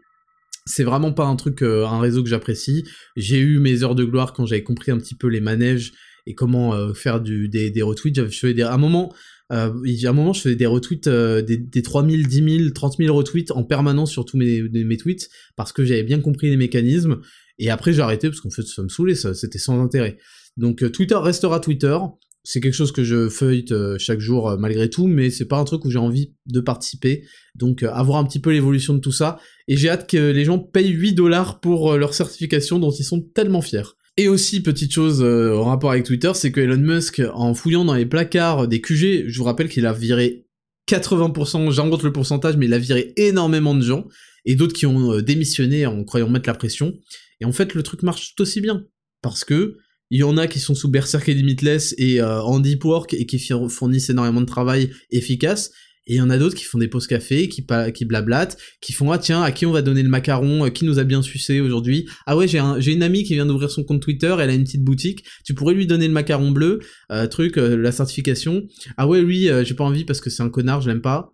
S1: C'est vraiment pas un truc, euh, un réseau que j'apprécie. J'ai eu mes heures de gloire quand j'avais compris un petit peu les manèges et comment euh, faire du, des, des retweets. J'avais fait des, à un moment, euh, a un moment, je faisais des retweets, euh, des, des 3000, 10 000, 30 000 retweets en permanence sur tous mes, mes tweets, parce que j'avais bien compris les mécanismes, et après j'ai arrêté, parce qu'en fait ça me saoulait, ça, c'était sans intérêt. Donc euh, Twitter restera Twitter, c'est quelque chose que je feuillete euh, chaque jour malgré tout, mais c'est pas un truc où j'ai envie de participer, donc avoir un petit peu l'évolution de tout ça, et j'ai hâte que les gens payent 8 dollars pour leur certification dont ils sont tellement fiers. Et aussi, petite chose euh, en rapport avec Twitter, c'est que Elon Musk, en fouillant dans les placards des QG, je vous rappelle qu'il a viré 80%, j'invente le pourcentage, mais il a viré énormément de gens, et d'autres qui ont euh, démissionné en croyant mettre la pression. Et en fait, le truc marche tout aussi bien, parce que il y en a qui sont sous Berserk et Limitless et euh, en deep work et qui fournissent énormément de travail efficace, et il y en a d'autres qui font des pauses café, qui, blablatent, qui font ah tiens à qui on va donner le macaron, euh, qui nous a bien sucé aujourd'hui? Ah ouais j'ai un, j'ai une amie qui vient d'ouvrir son compte Twitter, elle a une petite boutique. Tu pourrais lui donner le macaron bleu, euh, truc euh, la certification. Ah ouais lui j'ai pas envie parce que c'est un connard, je l'aime pas.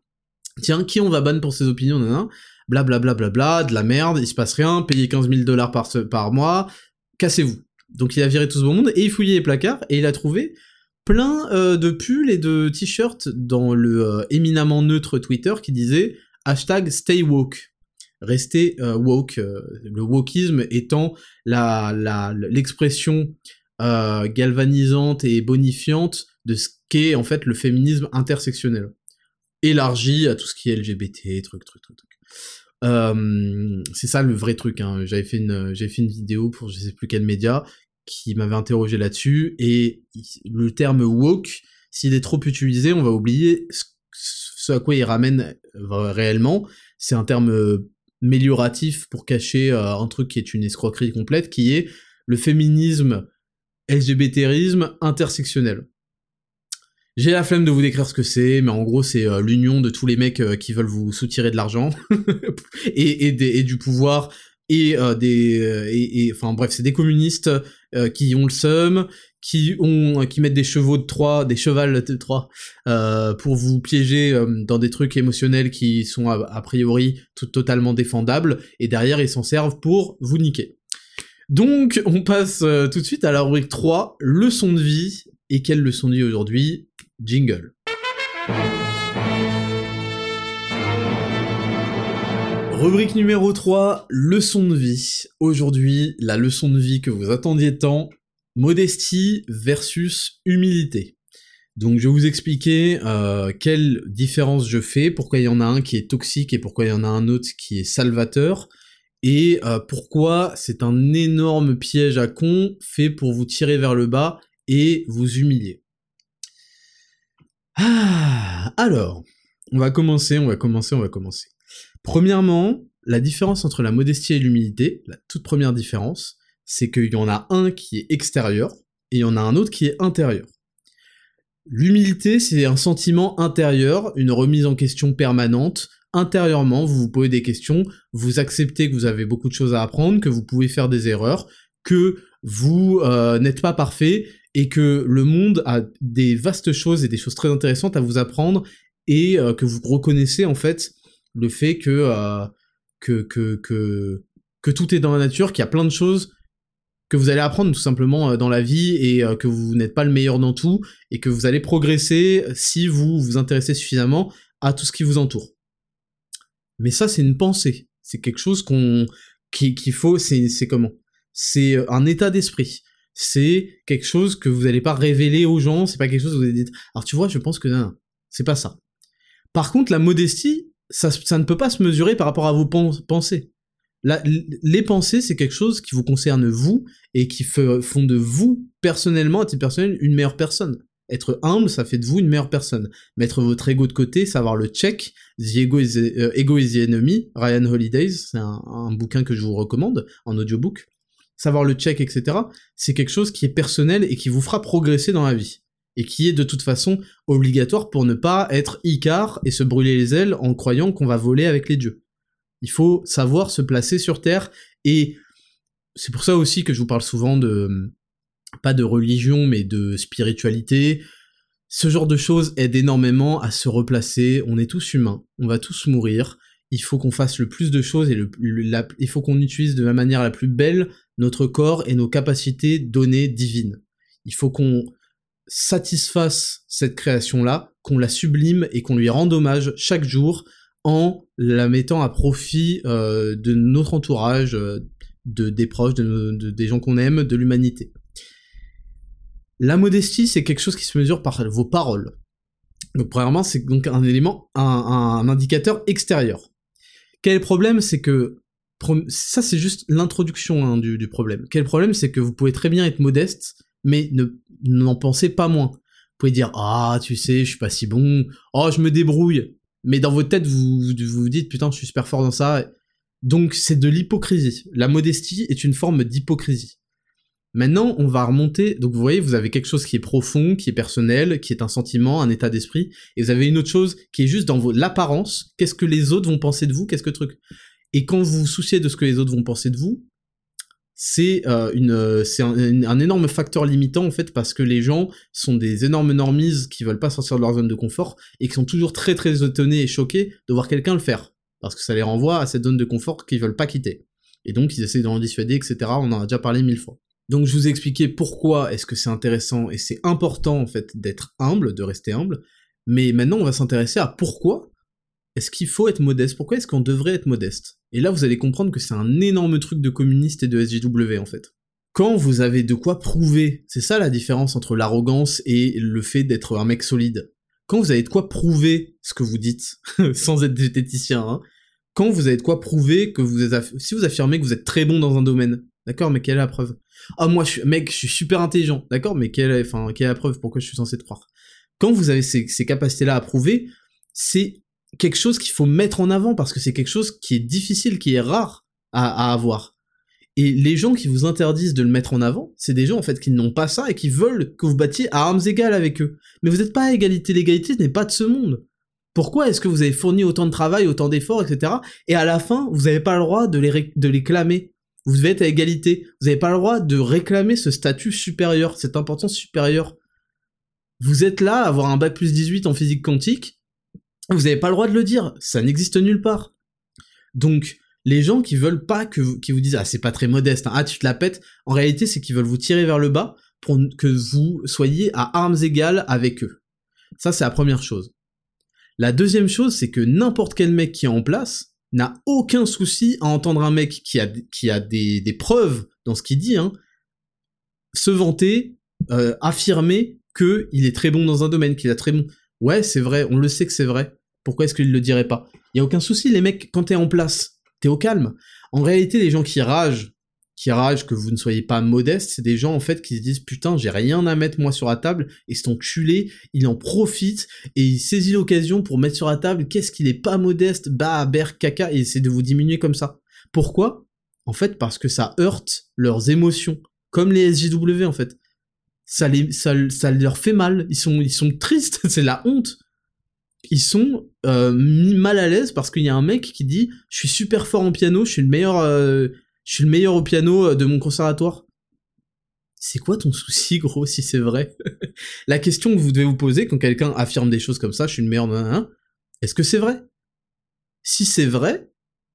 S1: Tiens qui on va ban pour ses opinions, nan, blablabla, bla, de la merde, il se passe rien, payez 15 000 dollars par, par mois, cassez-vous. Donc il a viré tout ce beau monde et il fouillait les placards et il a trouvé plein euh, de pulls et de t-shirts dans le euh, éminemment neutre Twitter qui disait hashtag stay woke. Rester euh, woke, le wokisme étant la, l'expression galvanisante et bonifiante de ce qu'est en fait le féminisme intersectionnel. Élargi à tout ce qui est LGBT, truc, truc, truc, truc. c'est ça le vrai truc. Hein. J'avais fait une, j'ai fait une vidéo pour je sais plus quel média qui m'avait interrogé là-dessus, et le terme woke, s'il est trop utilisé, on va oublier ce à quoi il ramène euh, réellement. C'est un terme euh, mélioratif pour cacher euh, un truc qui est une escroquerie complète, qui est le féminisme LGBTisme intersectionnel. J'ai la flemme de vous décrire ce que c'est, mais en gros c'est l'union de tous les mecs qui veulent vous soutirer de l'argent [laughs] et, et, du pouvoir et des et, enfin bref c'est des communistes euh, qui ont le seum, qui ont qui mettent des chevaux de 3, des chevals de 3 euh, pour vous piéger euh, dans des trucs émotionnels qui sont a, priori tout totalement défendables et derrière ils s'en servent pour vous niquer. Donc on passe tout de suite à la rubrique 3, leçon de vie et quelle leçon de vie aujourd'hui? Jingle. Rubrique numéro 3, leçon de vie. Aujourd'hui, la leçon de vie que vous attendiez tant, modestie versus humilité. Donc je vais vous expliquer euh, quelle différence je fais, pourquoi il y en a un qui est toxique et pourquoi il y en a un autre qui est salvateur, et euh, pourquoi c'est un énorme piège à con fait pour vous tirer vers le bas et vous humilier. Ah, alors, on va commencer, on va commencer, on va commencer. Premièrement, la différence entre la modestie et l'humilité, la toute première différence, c'est qu'il y en a un qui est extérieur et il y en a un autre qui est intérieur. L'humilité, c'est un sentiment intérieur, une remise en question permanente. Intérieurement, vous vous posez des questions, vous acceptez que vous avez beaucoup de choses à apprendre, que vous pouvez faire des erreurs, que vous euh, n'êtes pas parfait et que le monde a des vastes choses et des choses très intéressantes à vous apprendre et euh, que vous reconnaissez en fait le fait euh, que, que, que, que, tout est dans la nature, qu'il y a plein de choses que vous allez apprendre tout simplement euh, dans la vie et euh, que vous n'êtes pas le meilleur dans tout et que vous allez progresser si vous vous intéressez suffisamment à tout ce qui vous entoure. Mais ça, c'est une pensée. C'est quelque chose qu'on qu'il faut, c'est comment? C'est un état d'esprit. C'est quelque chose que vous n'allez pas révéler aux gens. C'est pas quelque chose que vous allez dire. Alors tu vois, je pense que non, c'est pas ça. Par contre, la modestie, ça, ne peut pas se mesurer par rapport à vos pensées. les pensées, c'est quelque chose qui vous concerne vous et qui font de vous, personnellement, à titre personnel, une meilleure personne. Être humble, ça fait de vous une meilleure personne. Mettre votre ego de côté, savoir le check. The Ego is, euh, ego is the Enemy, Ryan Holidays, c'est un, un, bouquin que je vous recommande en audiobook. Savoir le check, etc. C'est quelque chose qui est personnel et qui vous fera progresser dans la vie. Et qui est de toute façon obligatoire pour ne pas être Icar et se brûler les ailes en croyant qu'on va voler avec les dieux. Il faut savoir se placer sur Terre et c'est pour ça aussi que je vous parle souvent de pas de religion, mais de spiritualité. Ce genre de choses aide énormément à se replacer. On est tous humains, on va tous mourir. Il faut qu'on fasse le plus de choses et il faut qu'on utilise de la manière la plus belle notre corps et nos capacités données divines. Il faut qu'on satisfasse cette création-là, qu'on la sublime et qu'on lui rende hommage chaque jour en la mettant à profit euh, de notre entourage, euh, de, des proches, de, des gens qu'on aime, de l'humanité. La modestie, c'est quelque chose qui se mesure par vos paroles. Donc premièrement, c'est donc un élément, un, indicateur extérieur. Quel problème, c'est que ça, c'est juste l'introduction hein, du, problème. Quel problème, c'est que vous pouvez très bien être modeste, mais ne n'en pensez pas moins. Vous pouvez dire ah tu sais, je suis pas si bon, oh je me débrouille, mais dans votre tête vous vous, vous dites putain je suis super fort dans ça. Donc c'est de l'hypocrisie. La modestie est une forme d'hypocrisie. Maintenant, on va remonter. Donc, vous voyez, vous avez quelque chose qui est profond, qui est personnel, qui est un sentiment, un état d'esprit, et vous avez une autre chose qui est juste dans l'apparence. Qu'est-ce que les autres vont penser de vous? Qu'est-ce que truc? Et quand vous vous souciez de ce que les autres vont penser de vous, c'est euh, c'est un, énorme facteur limitant en fait parce que les gens sont des énormes normises qui veulent pas sortir de leur zone de confort et qui sont toujours très très étonnés et choqués de voir quelqu'un le faire parce que ça les renvoie à cette zone de confort qu'ils veulent pas quitter. Et donc ils essaient d'en dissuader, etc. On en a déjà parlé mille fois. Donc je vous ai expliqué pourquoi est-ce que c'est intéressant et c'est important en fait d'être humble, de rester humble, mais maintenant on va s'intéresser à pourquoi est-ce qu'il faut être modeste, pourquoi est-ce qu'on devrait être modeste? Et là vous allez comprendre que c'est un énorme truc de communiste et de SJW en fait. Quand vous avez de quoi prouver, c'est ça la différence entre l'arrogance et le fait d'être un mec solide. Quand vous avez de quoi prouver ce que vous dites, [laughs] sans être diététicien, hein, quand vous avez de quoi prouver que vous êtes, si vous affirmez que vous êtes très bon dans un domaine, d'accord, mais quelle est la preuve? Ah moi je suis mec, je suis super intelligent, d'accord, mais quelle est, quelle est la preuve pourquoi je suis censé croire? Quand vous avez ces, capacités-là à prouver, c'est quelque chose qu'il faut mettre en avant parce que c'est quelque chose qui est difficile, qui est rare à, avoir. Et les gens qui vous interdisent de le mettre en avant, c'est des gens en fait qui n'ont pas ça et qui veulent que vous battiez à armes égales avec eux. Mais vous n'êtes pas à égalité, l'égalité n'est pas de ce monde. Pourquoi est-ce que vous avez fourni autant de travail, autant d'efforts, etc. Et à la fin, vous n'avez pas le droit de les, de les clamer? Vous devez être à égalité. Vous n'avez pas le droit de réclamer ce statut supérieur, cette importance supérieure. Vous êtes là à avoir un bac plus 18 en physique quantique, vous n'avez pas le droit de le dire, ça n'existe nulle part. Donc, les gens qui veulent pas que vous, qui vous disent ah c'est pas très modeste, hein, ah tu te la pètes, en réalité c'est qu'ils veulent vous tirer vers le bas pour que vous soyez à armes égales avec eux. Ça c'est la première chose. La deuxième chose c'est que n'importe quel mec qui est en place, n'a aucun souci à entendre un mec qui a, qui a des, des preuves dans ce qu'il dit, hein, se vanter, euh, affirmer qu'il est très bon dans un domaine, qu'il a très bon. Ouais, c'est vrai, on le sait que c'est vrai. Pourquoi est-ce qu'il le dirait pas? Il y a aucun souci, les mecs, quand t'es en place, t'es au calme. En réalité, les gens qui ragent qui rage que vous ne soyez pas modeste, c'est des gens en fait qui se disent putain j'ai rien à mettre moi sur la table et cet enculé il en profite et il saisit l'occasion pour mettre sur la table qu'est-ce qu'il est pas modeste, bah ber caca et essaie de vous diminuer comme ça. Pourquoi? En fait parce que ça heurte leurs émotions, comme les SJW en fait. Ça, les, ça, ça leur fait mal, ils sont, ils sont tristes, [laughs] c'est la honte ils sont euh, mis mal à l'aise parce qu'il y a un mec qui dit je suis super fort en piano, je suis le meilleur, euh, je suis le meilleur au piano euh, de mon conservatoire. C'est quoi ton souci, gros, si c'est vrai? [laughs] La question que vous devez vous poser quand quelqu'un affirme des choses comme ça, je suis le meilleur, est-ce que c'est vrai? Si c'est vrai,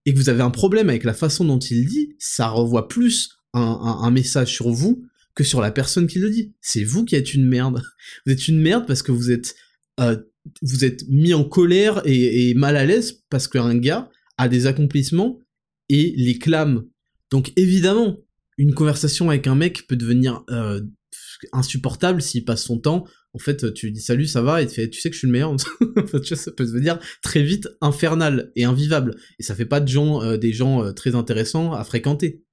S1: et que vous avez un problème avec la façon dont il dit, ça renvoie plus un, message sur vous que sur la personne qui le dit. C'est vous qui êtes une merde. [laughs] Vous êtes une merde parce que vous êtes, euh, vous êtes mis en colère et, mal à l'aise parce qu'un gars a des accomplissements et les clame donc évidemment, une conversation avec un mec peut devenir euh, insupportable s'il passe son temps en fait, tu lui dis salut, ça va, et tu fais, tu sais que je suis le meilleur. [laughs] fait, ça peut devenir très vite infernal et invivable. Et ça fait pas de gens, euh, des gens euh, très intéressants à fréquenter.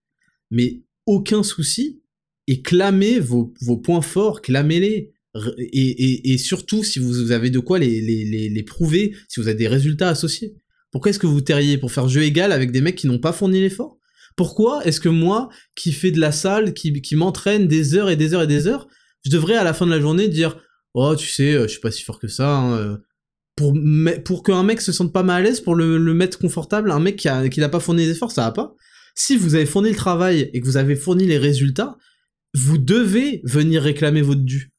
S1: Mais aucun souci, et clamez vos, vos points forts, clamez-les. Et, surtout, si vous avez de quoi les, les, les, prouver, si vous avez des résultats associés. Pourquoi est-ce que vous tairiez pour faire jeu égal avec des mecs qui n'ont pas fourni l'effort? Pourquoi est-ce que moi, qui fais de la salle, qui, qui m'entraîne des heures et des heures et des heures, je devrais à la fin de la journée dire oh tu sais euh, je suis pas si fort que ça hein, euh. pour pour qu'un mec se sente pas mal à l'aise pour le, mettre confortable un mec qui a, qui n'a pas fourni les efforts ça va pas si vous avez fourni le travail et que vous avez fourni les résultats vous devez venir réclamer votre dû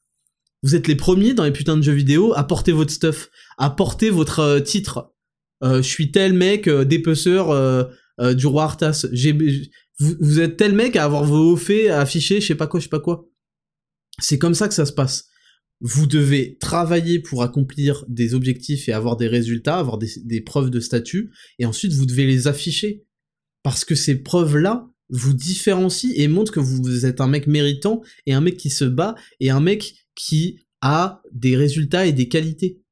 S1: vous êtes les premiers dans les putains de jeux vidéo à porter votre stuff à porter votre euh, titre. Je suis tel mec dépeceur du roi Arthas. Vous, vous, êtes tel mec à avoir vos faits à afficher je sais pas quoi je sais pas quoi. C'est comme ça que ça se passe. Vous devez travailler pour accomplir des objectifs et avoir des résultats, avoir des, preuves de statut, et ensuite vous devez les afficher. Parce que ces preuves-là vous différencient et montrent que vous êtes un mec méritant et un mec qui se bat et un mec qui a des résultats et des qualités.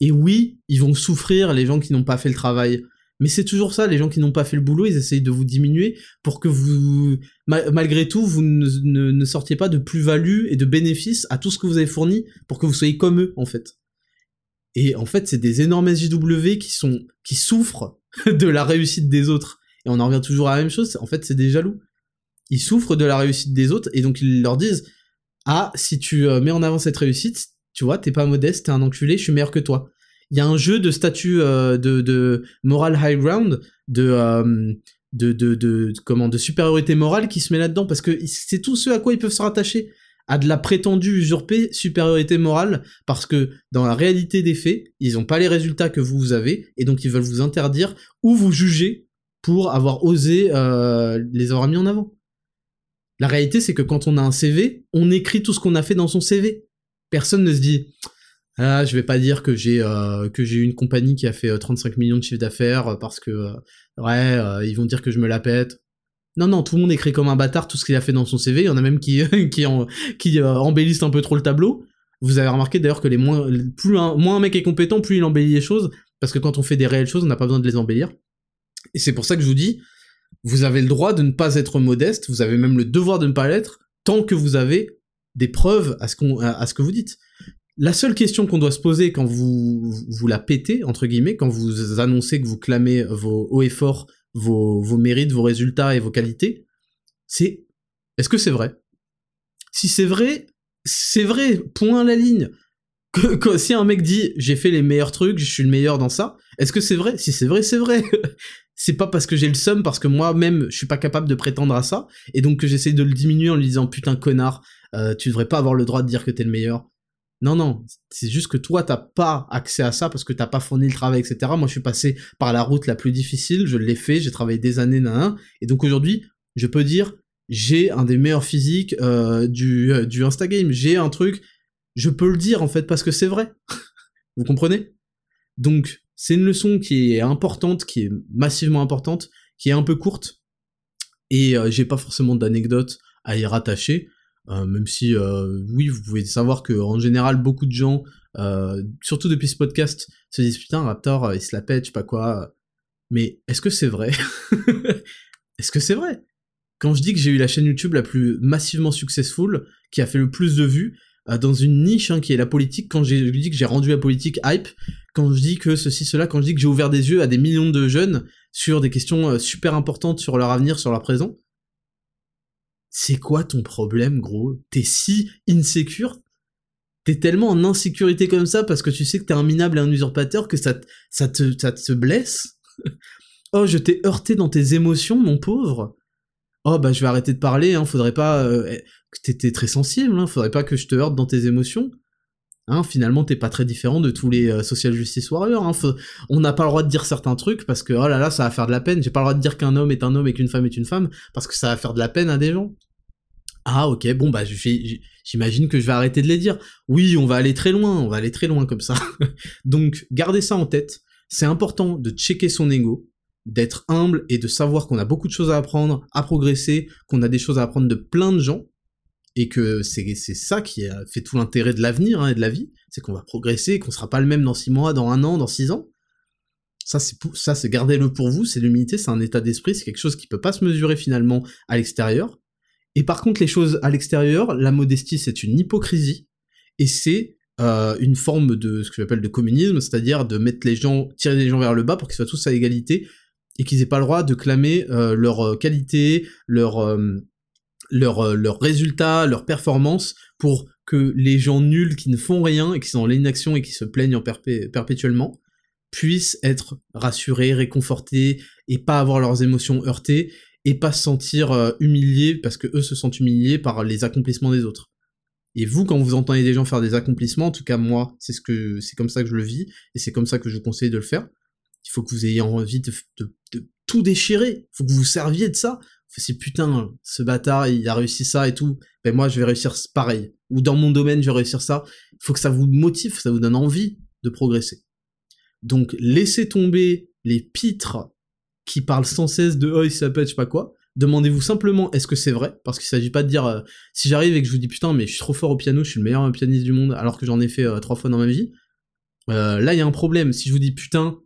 S1: Et oui, ils vont souffrir les gens qui n'ont pas fait le travail. Mais c'est toujours ça, les gens qui n'ont pas fait le boulot, ils essayent de vous diminuer pour que vous, malgré tout, vous ne, sortiez pas de plus-value et de bénéfices à tout ce que vous avez fourni pour que vous soyez comme eux, en fait. Et en fait, c'est des énormes SJW qui sont, qui souffrent [laughs] de la réussite des autres. Et on en revient toujours à la même chose, en fait, c'est des jaloux. Ils souffrent de la réussite des autres, et donc ils leur disent, ah, si tu euh, mets en avant cette réussite, tu vois, t'es pas modeste, t'es un enculé, je suis meilleur que toi il y a un jeu de statut euh, de, moral high ground, euh, de, de, de, comment, de supériorité morale qui se met là-dedans, parce que c'est tout ce à quoi ils peuvent se rattacher, à de la prétendue usurpée supériorité morale, parce que dans la réalité des faits, ils n'ont pas les résultats que vous avez, et donc ils veulent vous interdire ou vous juger pour avoir osé les avoir mis en avant. La réalité, c'est que quand on a un CV, on écrit tout ce qu'on a fait dans son CV. Personne ne se dit ah, je vais pas dire que j'ai euh, une compagnie qui a fait 35 euh, millions de chiffre d'affaires euh, parce que ouais, ils vont dire que je me la pète. Non non, tout le monde écrit comme un bâtard tout ce qu'il a fait dans son CV, il y en a même qui [laughs] embellissent un peu trop le tableau. Vous avez remarqué d'ailleurs que les moins plus un, moins un mec est compétent, plus il embellit les choses parce que quand on fait des réelles choses, on n'a pas besoin de les embellir. Et c'est pour ça que je vous dis vous avez le droit de ne pas être modeste, vous avez même le devoir de ne pas l'être tant que vous avez des preuves à ce, que vous dites. La seule question qu'on doit se poser quand vous, vous la pétez, entre guillemets, quand vous annoncez que vous clamez vos hauts et forts, vos, vos mérites, vos résultats et vos qualités, c'est est-ce que c'est vrai? Si c'est vrai, c'est vrai, point à la ligne. Que, si un mec dit j'ai fait les meilleurs trucs, je suis le meilleur dans ça, est-ce que c'est vrai? Si c'est vrai, c'est vrai. [laughs] c'est pas parce que j'ai le seum, parce que moi-même je suis pas capable de prétendre à ça, et donc j'essaie de le diminuer en lui disant putain connard, euh, tu devrais pas avoir le droit de dire que t'es le meilleur. Non, non, c'est juste que toi, t'as pas accès à ça parce que t'as pas fourni le travail, etc. Moi, je suis passé par la route la plus difficile, je l'ai fait, j'ai travaillé des années, nan, et donc aujourd'hui, je peux dire, j'ai un des meilleurs physiques euh, du, euh, du Instagame, j'ai un truc, je peux le dire en fait parce que c'est vrai. [laughs] Vous comprenez? Donc, c'est une leçon qui est importante, qui est massivement importante, qui est un peu courte, et euh, j'ai pas forcément d'anecdotes à y rattacher, euh, même si, euh, oui, vous pouvez savoir que en général, beaucoup de gens, surtout depuis ce podcast, se disent putain, Raptor, il se la pète, je sais pas quoi. Mais est-ce que c'est vrai? [laughs] Est-ce que c'est vrai? Quand je dis que j'ai eu la chaîne YouTube la plus massivement successful, qui a fait le plus de vues, dans une niche hein, qui est la politique, quand je dis que j'ai rendu la politique hype, quand je dis que ceci, cela, quand je dis que j'ai ouvert des yeux à des millions de jeunes sur des questions super importantes sur leur avenir, sur leur présent, c'est quoi ton problème, gros? T'es si insécure? T'es tellement en insécurité comme ça parce que tu sais que t'es un minable et un usurpateur que ça, ça, te, ça te blesse? [laughs] Oh, je t'ai heurté dans tes émotions, mon pauvre Oh, bah je vais arrêter de parler, hein, faudrait pas... Euh, eh, t'étais très sensible, hein, faudrait pas que je te heurte dans tes émotions. Hein, finalement, t'es pas très différent de tous les euh, social justice warriors. Hein. On n'a pas le droit de dire certains trucs parce que oh là là, ça va faire de la peine. J'ai pas le droit de dire qu'un homme est un homme et qu'une femme est une femme parce que ça va faire de la peine à des gens. Ah ok, bon bah j'imagine que je vais arrêter de les dire. Oui, on va aller très loin, on va aller très loin comme ça. [laughs] Donc gardez ça en tête. C'est important de checker son ego, d'être humble et de savoir qu'on a beaucoup de choses à apprendre, à progresser, qu'on a des choses à apprendre de plein de gens. et que c'est ça qui fait tout l'intérêt de l'avenir hein, et de la vie, c'est qu'on va progresser, qu'on sera pas le même dans six mois, dans un an, dans six ans. Ça, c'est ça, c'est gardez-le pour vous. C'est l'humilité, c'est un état d'esprit, c'est quelque chose qui peut pas se mesurer finalement à l'extérieur. Et par contre, les choses à l'extérieur, la modestie, c'est une hypocrisie et c'est euh, une forme de ce que j'appelle de communisme, c'est-à-dire de mettre les gens, tirer les gens vers le bas pour qu'ils soient tous à égalité et qu'ils aient pas le droit de clamer euh, leur euh, qualité, leur leurs leur résultats, leurs performances pour que les gens nuls qui ne font rien et qui sont dans l'inaction et qui se plaignent en perpétuellement puissent être rassurés, réconfortés et pas avoir leurs émotions heurtées et pas se sentir euh, humiliés parce que eux se sentent humiliés par les accomplissements des autres. Et vous, quand vous entendez des gens faire des accomplissements, en tout cas moi, c'est ce c'est comme ça que je le vis et c'est comme ça que je vous conseille de le faire. Il faut que vous ayez envie de, tout déchirer. Il faut que vous vous serviez de ça si putain, ce bâtard, il a réussi ça et tout, ben moi, je vais réussir pareil. Ou dans mon domaine, je vais réussir ça. Il faut que ça vous motive, ça vous donne envie de progresser. Donc, laissez tomber les pitres qui parlent sans cesse de « oh, il s'appelle je sais pas quoi ». Demandez-vous simplement est-ce que c'est vrai? Parce qu'il s'agit pas de dire euh, si j'arrive et que je vous dis putain mais je suis trop fort au piano, je suis le meilleur pianiste du monde alors que j'en ai fait euh, trois fois dans ma vie. Euh, là il y a un problème. Si je vous dis putain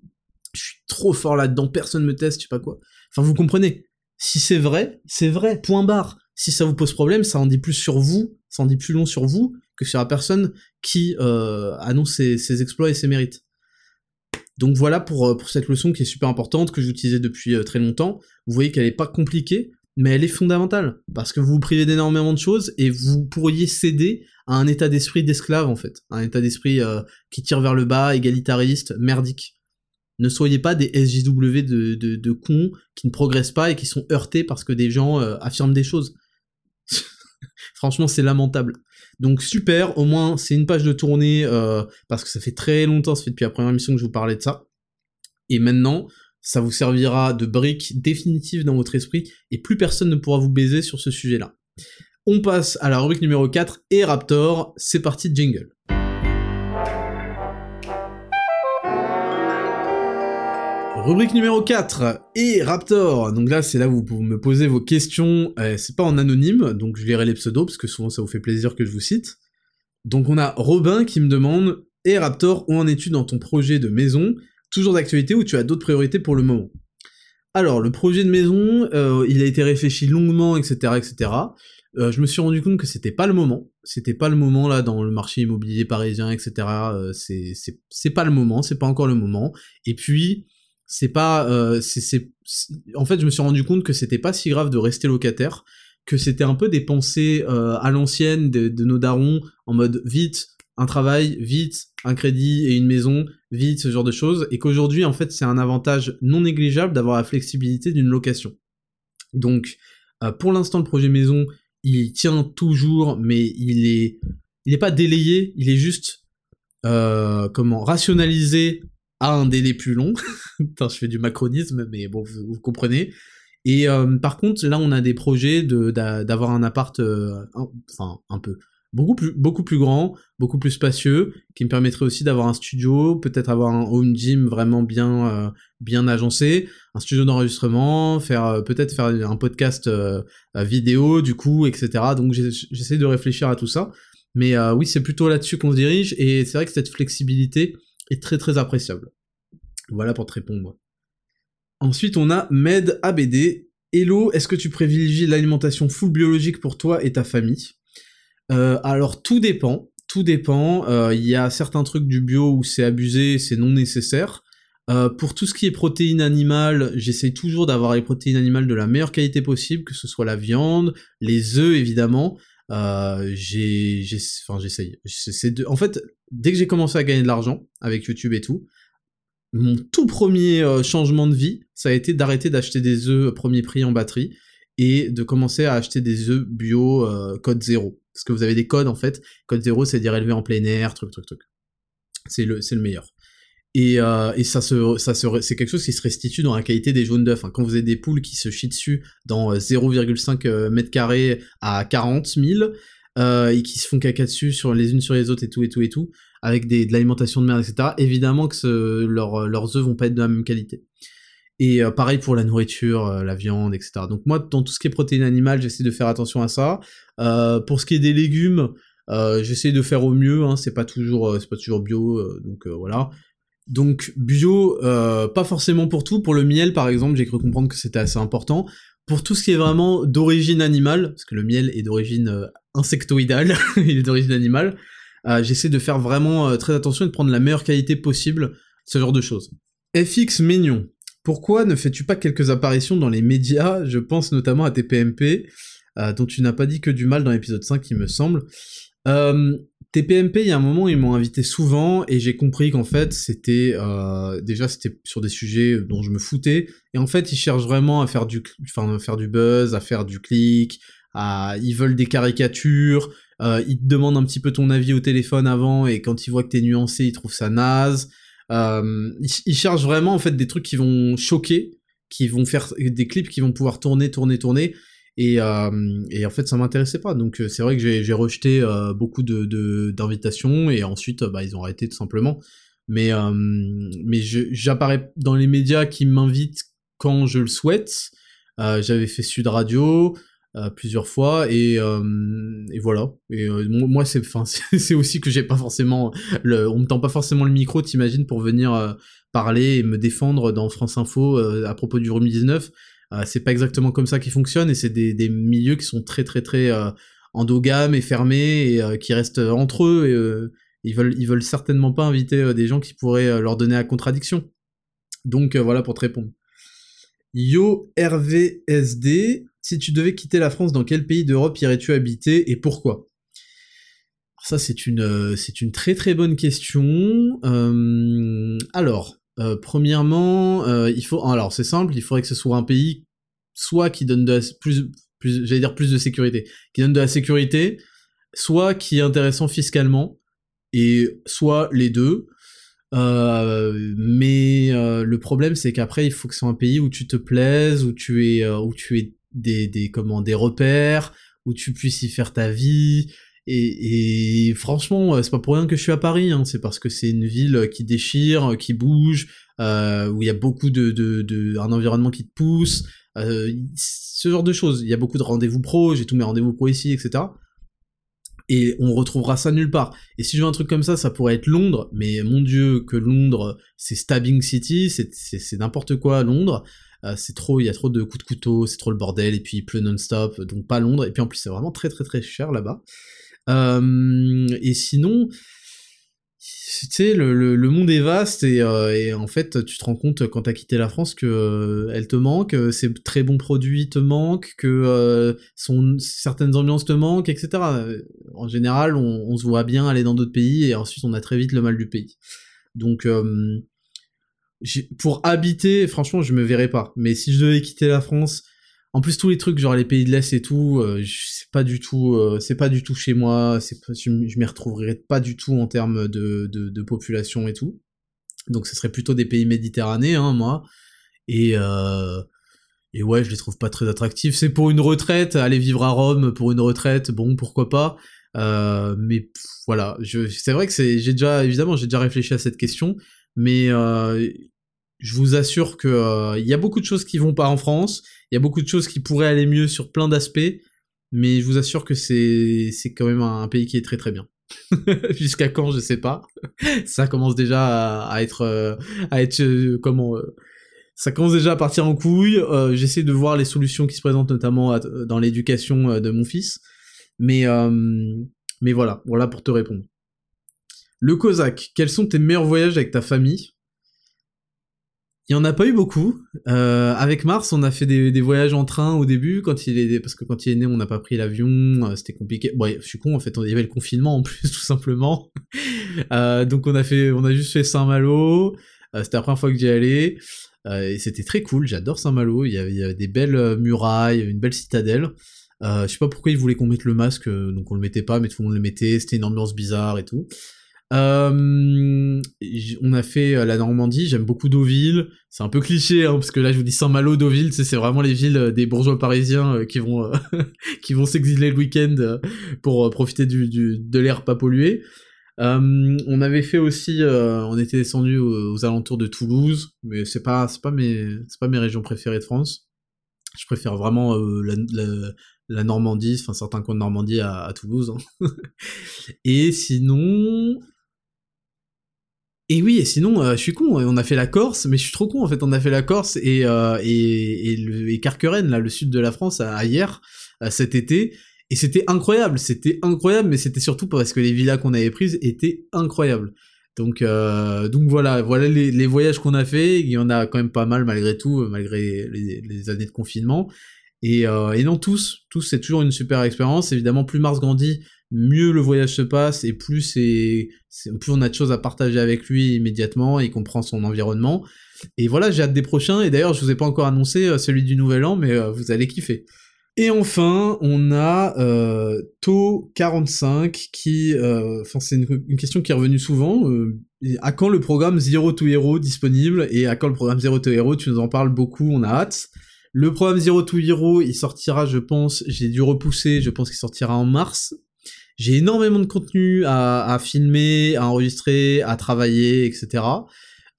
S1: je suis trop fort là-dedans, personne me teste, je sais pas quoi. Enfin vous comprenez. Si c'est vrai, c'est vrai, point barre. Si ça vous pose problème, ça en dit plus sur vous, ça en dit plus long sur vous que sur la personne qui euh, annonce ses, exploits et ses mérites. Donc voilà pour, euh, pour cette leçon qui est super importante, que j'utilisais depuis euh, très longtemps. Vous voyez qu'elle n'est pas compliquée, mais elle est fondamentale, parce que vous vous privez d'énormément de choses, et vous pourriez céder à un état d'esprit d'esclave, en fait. Un état d'esprit qui tire vers le bas, égalitariste, merdique. Ne soyez pas des SJW de, de, cons qui ne progressent pas et qui sont heurtés parce que des gens euh, affirment des choses. [laughs] Franchement, c'est lamentable. Donc super, au moins c'est une page de tournée euh, parce que ça fait très longtemps, ça fait depuis la première mission que je vous parlais de ça. Et maintenant, ça vous servira de brique définitive dans votre esprit et plus personne ne pourra vous baiser sur ce sujet-là. On passe à la rubrique numéro 4 et Raptor, c'est parti jingle. Rubrique numéro 4, et Raptor. Donc là, c'est là où vous me posez vos questions. Euh, c'est pas en anonyme, donc je verrai les pseudos, parce que souvent ça vous fait plaisir que je vous cite. Donc on a Robin qui me demande, et Raptor, où en es-tu dans ton projet de maison? Toujours d'actualité ou tu as d'autres priorités pour le moment? Alors, le projet de maison, euh, il a été réfléchi longuement, etc., etc. Euh, je me suis rendu compte que c'était pas le moment. C'était pas le moment là dans le marché immobilier parisien, etc. c'est pas le moment, c'est pas encore le moment. Et puis c'est pas euh, c'est en fait je me suis rendu compte que c'était pas si grave de rester locataire que c'était un peu des pensées euh, à l'ancienne de, nos darons en mode vite un travail vite un crédit et une maison vite ce genre de choses et qu'aujourd'hui en fait c'est un avantage non négligeable d'avoir la flexibilité d'une location. Donc euh, pour l'instant le projet maison il tient toujours mais il est il est pas délayé il est juste comment rationalisé à un délai plus long. [laughs] je fais du macronisme, mais bon, vous, comprenez. Et euh, par contre, là, on a des projets de d'avoir un appart, euh, enfin un peu, beaucoup plus beaucoup plus grand, beaucoup plus spacieux, qui me permettrait aussi d'avoir un studio, peut-être avoir un home gym vraiment bien euh, bien agencé, un studio d'enregistrement, faire peut-être faire un podcast vidéo du coup, etc. Donc j'essaie de réfléchir à tout ça. Mais oui, c'est plutôt là-dessus qu'on se dirige, et c'est vrai que cette flexibilité, très très appréciable. Voilà pour te répondre. Ensuite, on a Med ABD. Hello, est-ce que tu privilégies l'alimentation full biologique pour toi et ta famille? Euh, Alors, tout dépend. Tout dépend. Euh, il y a certains trucs du bio où c'est abusé, c'est non nécessaire. Euh, pour tout ce qui est protéines animales, j'essaye toujours d'avoir les protéines animales de la meilleure qualité possible, que ce soit la viande, les œufs évidemment. Euh, j'ai, enfin j'essaye. En fait, dès que j'ai commencé à gagner de l'argent avec YouTube et tout, mon tout premier euh, changement de vie, ça a été d'arrêter d'acheter des œufs premier prix en batterie et de commencer à acheter des œufs bio euh, code zéro. Parce que vous avez des codes en fait. Code zéro, c'est dire élevé en plein air, truc, truc, truc. C'est le, c'est le meilleur. Et, euh, et ça se, ça se, c'est quelque chose qui se restitue dans la qualité des jaunes d'œufs. Hein. Quand vous avez des poules qui se chient dessus dans 0,5 euh, mètres carrés à 40 000 euh, et qui se font caca dessus sur les unes sur les autres et tout et tout et tout, avec des, de l'alimentation de merde, etc. Évidemment que ce, leurs œufs vont pas être de la même qualité. Et pareil pour la nourriture, la viande, etc. Donc moi, dans tout ce qui est protéines animales, j'essaie de faire attention à ça. pour ce qui est des légumes, j'essaie de faire au mieux. Hein, c'est pas toujours, c'est pas toujours bio, donc voilà. Donc bio, pas forcément pour tout. Pour le miel, par exemple, j'ai cru comprendre que c'était assez important. Pour tout ce qui est vraiment d'origine animale, parce que le miel est d'origine insectoïdale, [laughs] il est d'origine animale, j'essaie de faire vraiment très attention et de prendre la meilleure qualité possible, ce genre de choses. FX Mignon, pourquoi ne fais-tu pas quelques apparitions dans les médias? Je pense notamment à tes PMP, euh, dont tu n'as pas dit que du mal dans l'épisode 5, il me semble. Euh, tes PMP, il y a un moment, ils m'ont invité souvent, et j'ai compris qu'en fait, c'était... Euh, déjà, c'était sur des sujets dont je me foutais, et en fait, ils cherchent vraiment à faire du, enfin, faire du buzz, à faire du clic, à... ils veulent des caricatures, ils te demandent un petit peu ton avis au téléphone avant, et quand ils voient que t'es nuancé, ils trouvent ça naze. Euh, ils, cherchent vraiment en fait des trucs qui vont choquer, qui vont faire des clips qui vont pouvoir tourner, tourner, tourner. Et, euh, et en fait, ça m'intéressait pas. Donc euh, c'est vrai que j'ai rejeté euh, beaucoup de d'invitations et ensuite, bah, ils ont arrêté tout simplement. Mais mais j'apparais dans les médias qui m'invitent quand je le souhaite. J'avais fait Sud Radio. Plusieurs fois et, voilà et moi [laughs] c'est c'est aussi que j'ai pas forcément le on me tend pas forcément le micro t'imagines pour venir parler et me défendre dans France Info à propos du Rumi 19 c'est pas exactement comme ça qui fonctionne et c'est des, des milieux qui sont très très très endogames et fermés et qui restent entre eux et ils veulent ils veulent certainement pas inviter des gens qui pourraient leur donner la contradiction. Donc voilà pour te répondre. Yo RVSD, si tu devais quitter la France, dans quel pays d'Europe irais-tu habiter et pourquoi? Ça, c'est une, euh, c'est une très très bonne question. Euh, alors, euh, premièrement, il faut, alors c'est simple, il faudrait que ce soit un pays soit qui donne de plus, plus j'allais dire plus de sécurité, qui donne de la sécurité, soit qui est intéressant fiscalement, et soit les deux. mais le problème c'est qu'après il faut que ce soit un pays où tu te plaises, où tu es, où tu es des, des, comment, des repères, où tu puisses y faire ta vie. Et, franchement, euh, c'est pas pour rien que je suis à Paris, hein, c'est parce que c'est une ville qui déchire, qui bouge, euh, où il y a beaucoup de, de, de, un environnement qui te pousse, euh, ce genre de choses. Il y a beaucoup de rendez-vous pro, j'ai tous mes rendez-vous pro ici, etc. Et on retrouvera ça nulle part. Et si je veux un truc comme ça, ça pourrait être Londres, mais mon dieu, que Londres, c'est Stabbing City, c'est n'importe quoi Londres. Euh, c'est trop, il y a trop de coups de couteau, c'est trop le bordel, et puis il pleut non-stop, donc pas Londres, et puis en plus c'est vraiment très très très cher là-bas. Euh, et sinon, tu sais, le, monde est vaste et, euh, et, en fait, tu te rends compte quand t'as quitté la France que elle te manque, ces très bons produits te manquent, que son, certaines ambiances te manquent, etc. En général, on, on se voit bien aller dans d'autres pays et ensuite on a très vite le mal du pays. Donc, pour habiter, franchement, je me verrais pas. Mais si je devais quitter la France, en plus tous les trucs genre les pays de l'Est et tout, euh, c'est pas du tout, euh, c'est pas du tout chez moi. Je, m'y retrouverais pas du tout en termes de, population et tout. Donc ce serait plutôt des pays méditerranéens, hein, moi. Et euh, et ouais, je les trouve pas très attractifs. C'est pour une retraite, aller vivre à Rome pour une retraite, bon pourquoi pas. Euh, mais voilà, c'est vrai que j'ai déjà évidemment j'ai déjà réfléchi à cette question mais euh, je vous assure que euh, il y a beaucoup de choses qui vont pas en France, y a beaucoup de choses qui pourraient aller mieux sur plein d'aspects, mais je vous assure que c'est quand même un, pays qui est très très bien. [laughs] Jusqu'à quand, je sais pas. ça commence déjà à, être euh, à être comment ça commence déjà à partir en couille. J'essaie de voir les solutions qui se présentent notamment dans l'éducation de mon fils, mais mais voilà, voilà pour te répondre. Le Cosaque, quels sont tes meilleurs voyages avec ta famille? Il y en a pas eu beaucoup. Euh, avec Mars, on a fait des, voyages en train au début, quand il est parce que quand il est né, on n'a pas pris l'avion, euh, c'était compliqué. Bon, je suis con, en fait, il y avait le confinement en plus, [laughs] tout simplement. Euh, donc on a fait, on a juste fait Saint-Malo. c'était la première fois que j'y allais. c'était très cool. J'adore Saint-Malo. Il, y avait des belles murailles, une belle citadelle. je sais pas pourquoi ils voulaient qu'on mette le masque, donc on le mettait pas, mais tout le monde le mettait. C'était une ambiance bizarre et tout. Euh, on a fait euh, la Normandie, j'aime beaucoup Deauville. C'est un peu cliché, hein, parce que là je vous dis Saint-Malo, Deauville, c'est vraiment les villes euh, des bourgeois parisiens qui vont [laughs] qui vont s'exiler le week-end pour profiter du, du, de l'air pas pollué. on avait fait aussi, on était descendu aux, alentours de Toulouse, mais c'est pas, c'est pas mes, c'est pas mes régions préférées de France. Je préfère vraiment la, la, Normandie, enfin certains coins de Normandie à, Toulouse. Hein. [laughs] et sinon, et oui, et sinon, euh, je suis con, on a fait la Corse, mais je suis trop con en fait, on a fait la Corse et, euh, et, et, le, Carqueren, là, le sud de la France, à, hier, cet été, et c'était incroyable, c'était incroyable, mais c'était surtout parce que les villas qu'on avait prises étaient incroyables. Donc, euh, donc voilà, voilà les, les voyages qu'on a fait, il y en a quand même pas mal malgré tout, malgré les, les années de confinement. Et, euh, et non, tous, tous, c'est toujours une super expérience. Évidemment, plus Mars grandit, mieux le voyage se passe et plus c'est, plus on a de choses à partager avec lui immédiatement et comprend son environnement. Et voilà, j'ai hâte des prochains. Et d'ailleurs, je vous ai pas encore annoncé euh, celui du Nouvel An, mais euh, vous allez kiffer. Et enfin, on a euh, To45 qui, euh, enfin c'est une, question qui est revenue souvent. à quand le programme Zero to Hero disponible Et à quand le programme Zero to Hero Tu nous en parles beaucoup, on a hâte. Le programme Zero to Hero, il sortira, je pense, j'ai dû repousser, je pense qu'il sortira en mars. J'ai énormément de contenu à, filmer, à enregistrer, à travailler, etc.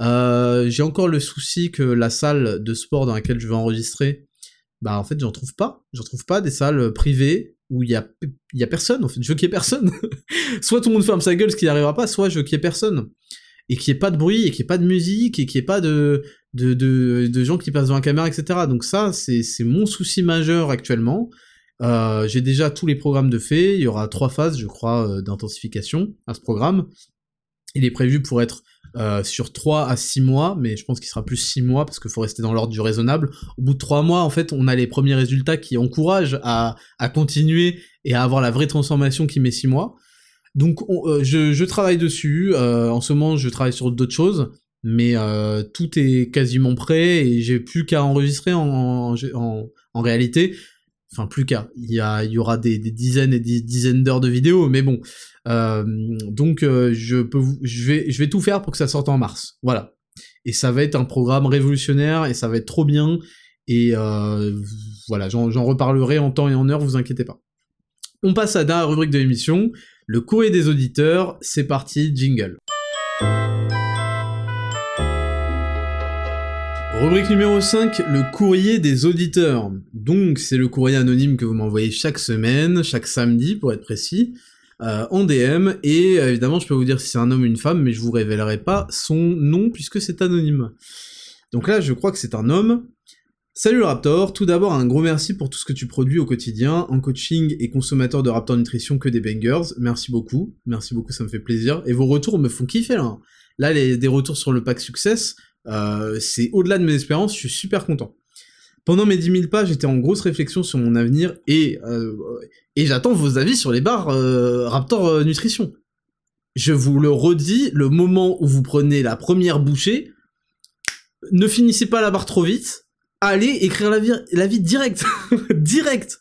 S1: Euh, j'ai encore le souci que la salle de sport dans laquelle je vais enregistrer, bah en fait j'en trouve pas. J'en trouve pas des salles privées où il y a, y a personne, en fait. Je veux qu'il y ait personne. [laughs] soit tout le monde ferme sa gueule, ce qui n'arrivera pas, soit je veux qu'il y ait personne. Et qu'il n'y ait pas de bruit, et qu'il n'y ait pas de musique, et qu'il n'y ait pas de, de, de, de, gens qui passent devant la caméra, etc. Donc ça, c'est mon souci majeur actuellement. Euh, j'ai déjà tous les programmes de fait, il y aura trois phases, je crois, euh, d'intensification à ce programme. Il est prévu pour être euh, sur 3 à 6 mois, mais je pense qu'il sera plus 6 mois parce qu'il faut rester dans l'ordre du raisonnable. Au bout de 3 mois, en fait, on a les premiers résultats qui encouragent à, continuer et à avoir la vraie transformation qui met 6 mois. Donc je, travaille dessus, en ce moment je travaille sur d'autres choses, mais tout est quasiment prêt et j'ai plus qu'à enregistrer en, en, en réalité enfin plus qu'à, il y, aura des, dizaines et des dizaines d'heures de vidéos, mais bon, euh, donc euh, je vais, tout faire pour que ça sorte en mars, voilà. Et ça va être un programme révolutionnaire et ça va être trop bien. Et euh, voilà, j'en reparlerai en temps et en heure, vous inquiétez pas. On passe à la rubrique de l'émission, le courrier des auditeurs. C'est parti, jingle. Rubrique numéro 5, le courrier des auditeurs. Donc c'est le courrier anonyme que vous m'envoyez chaque semaine, chaque samedi pour être précis, euh, en DM, et euh, évidemment je peux vous dire si c'est un homme ou une femme, mais je vous révélerai pas son nom puisque c'est anonyme. Donc là je crois que c'est un homme. Salut Raptor, tout d'abord un gros merci pour tout ce que tu produis au quotidien, en coaching et consommateur de Raptor Nutrition que des bangers, merci beaucoup, merci beaucoup, ça me fait plaisir, et vos retours me font kiffer là. Là, les, des retours sur le pack Success, euh, c'est au-delà de mes espérances, je suis super content. Pendant mes 10 000 pas, j'étais en grosse réflexion sur mon avenir et, euh, et j'attends vos avis sur les barres euh, Raptor Nutrition. Je vous le redis, le moment où vous prenez la première bouchée, ne finissez pas la barre trop vite, allez écrire la vie, la vie direct, [laughs] direct.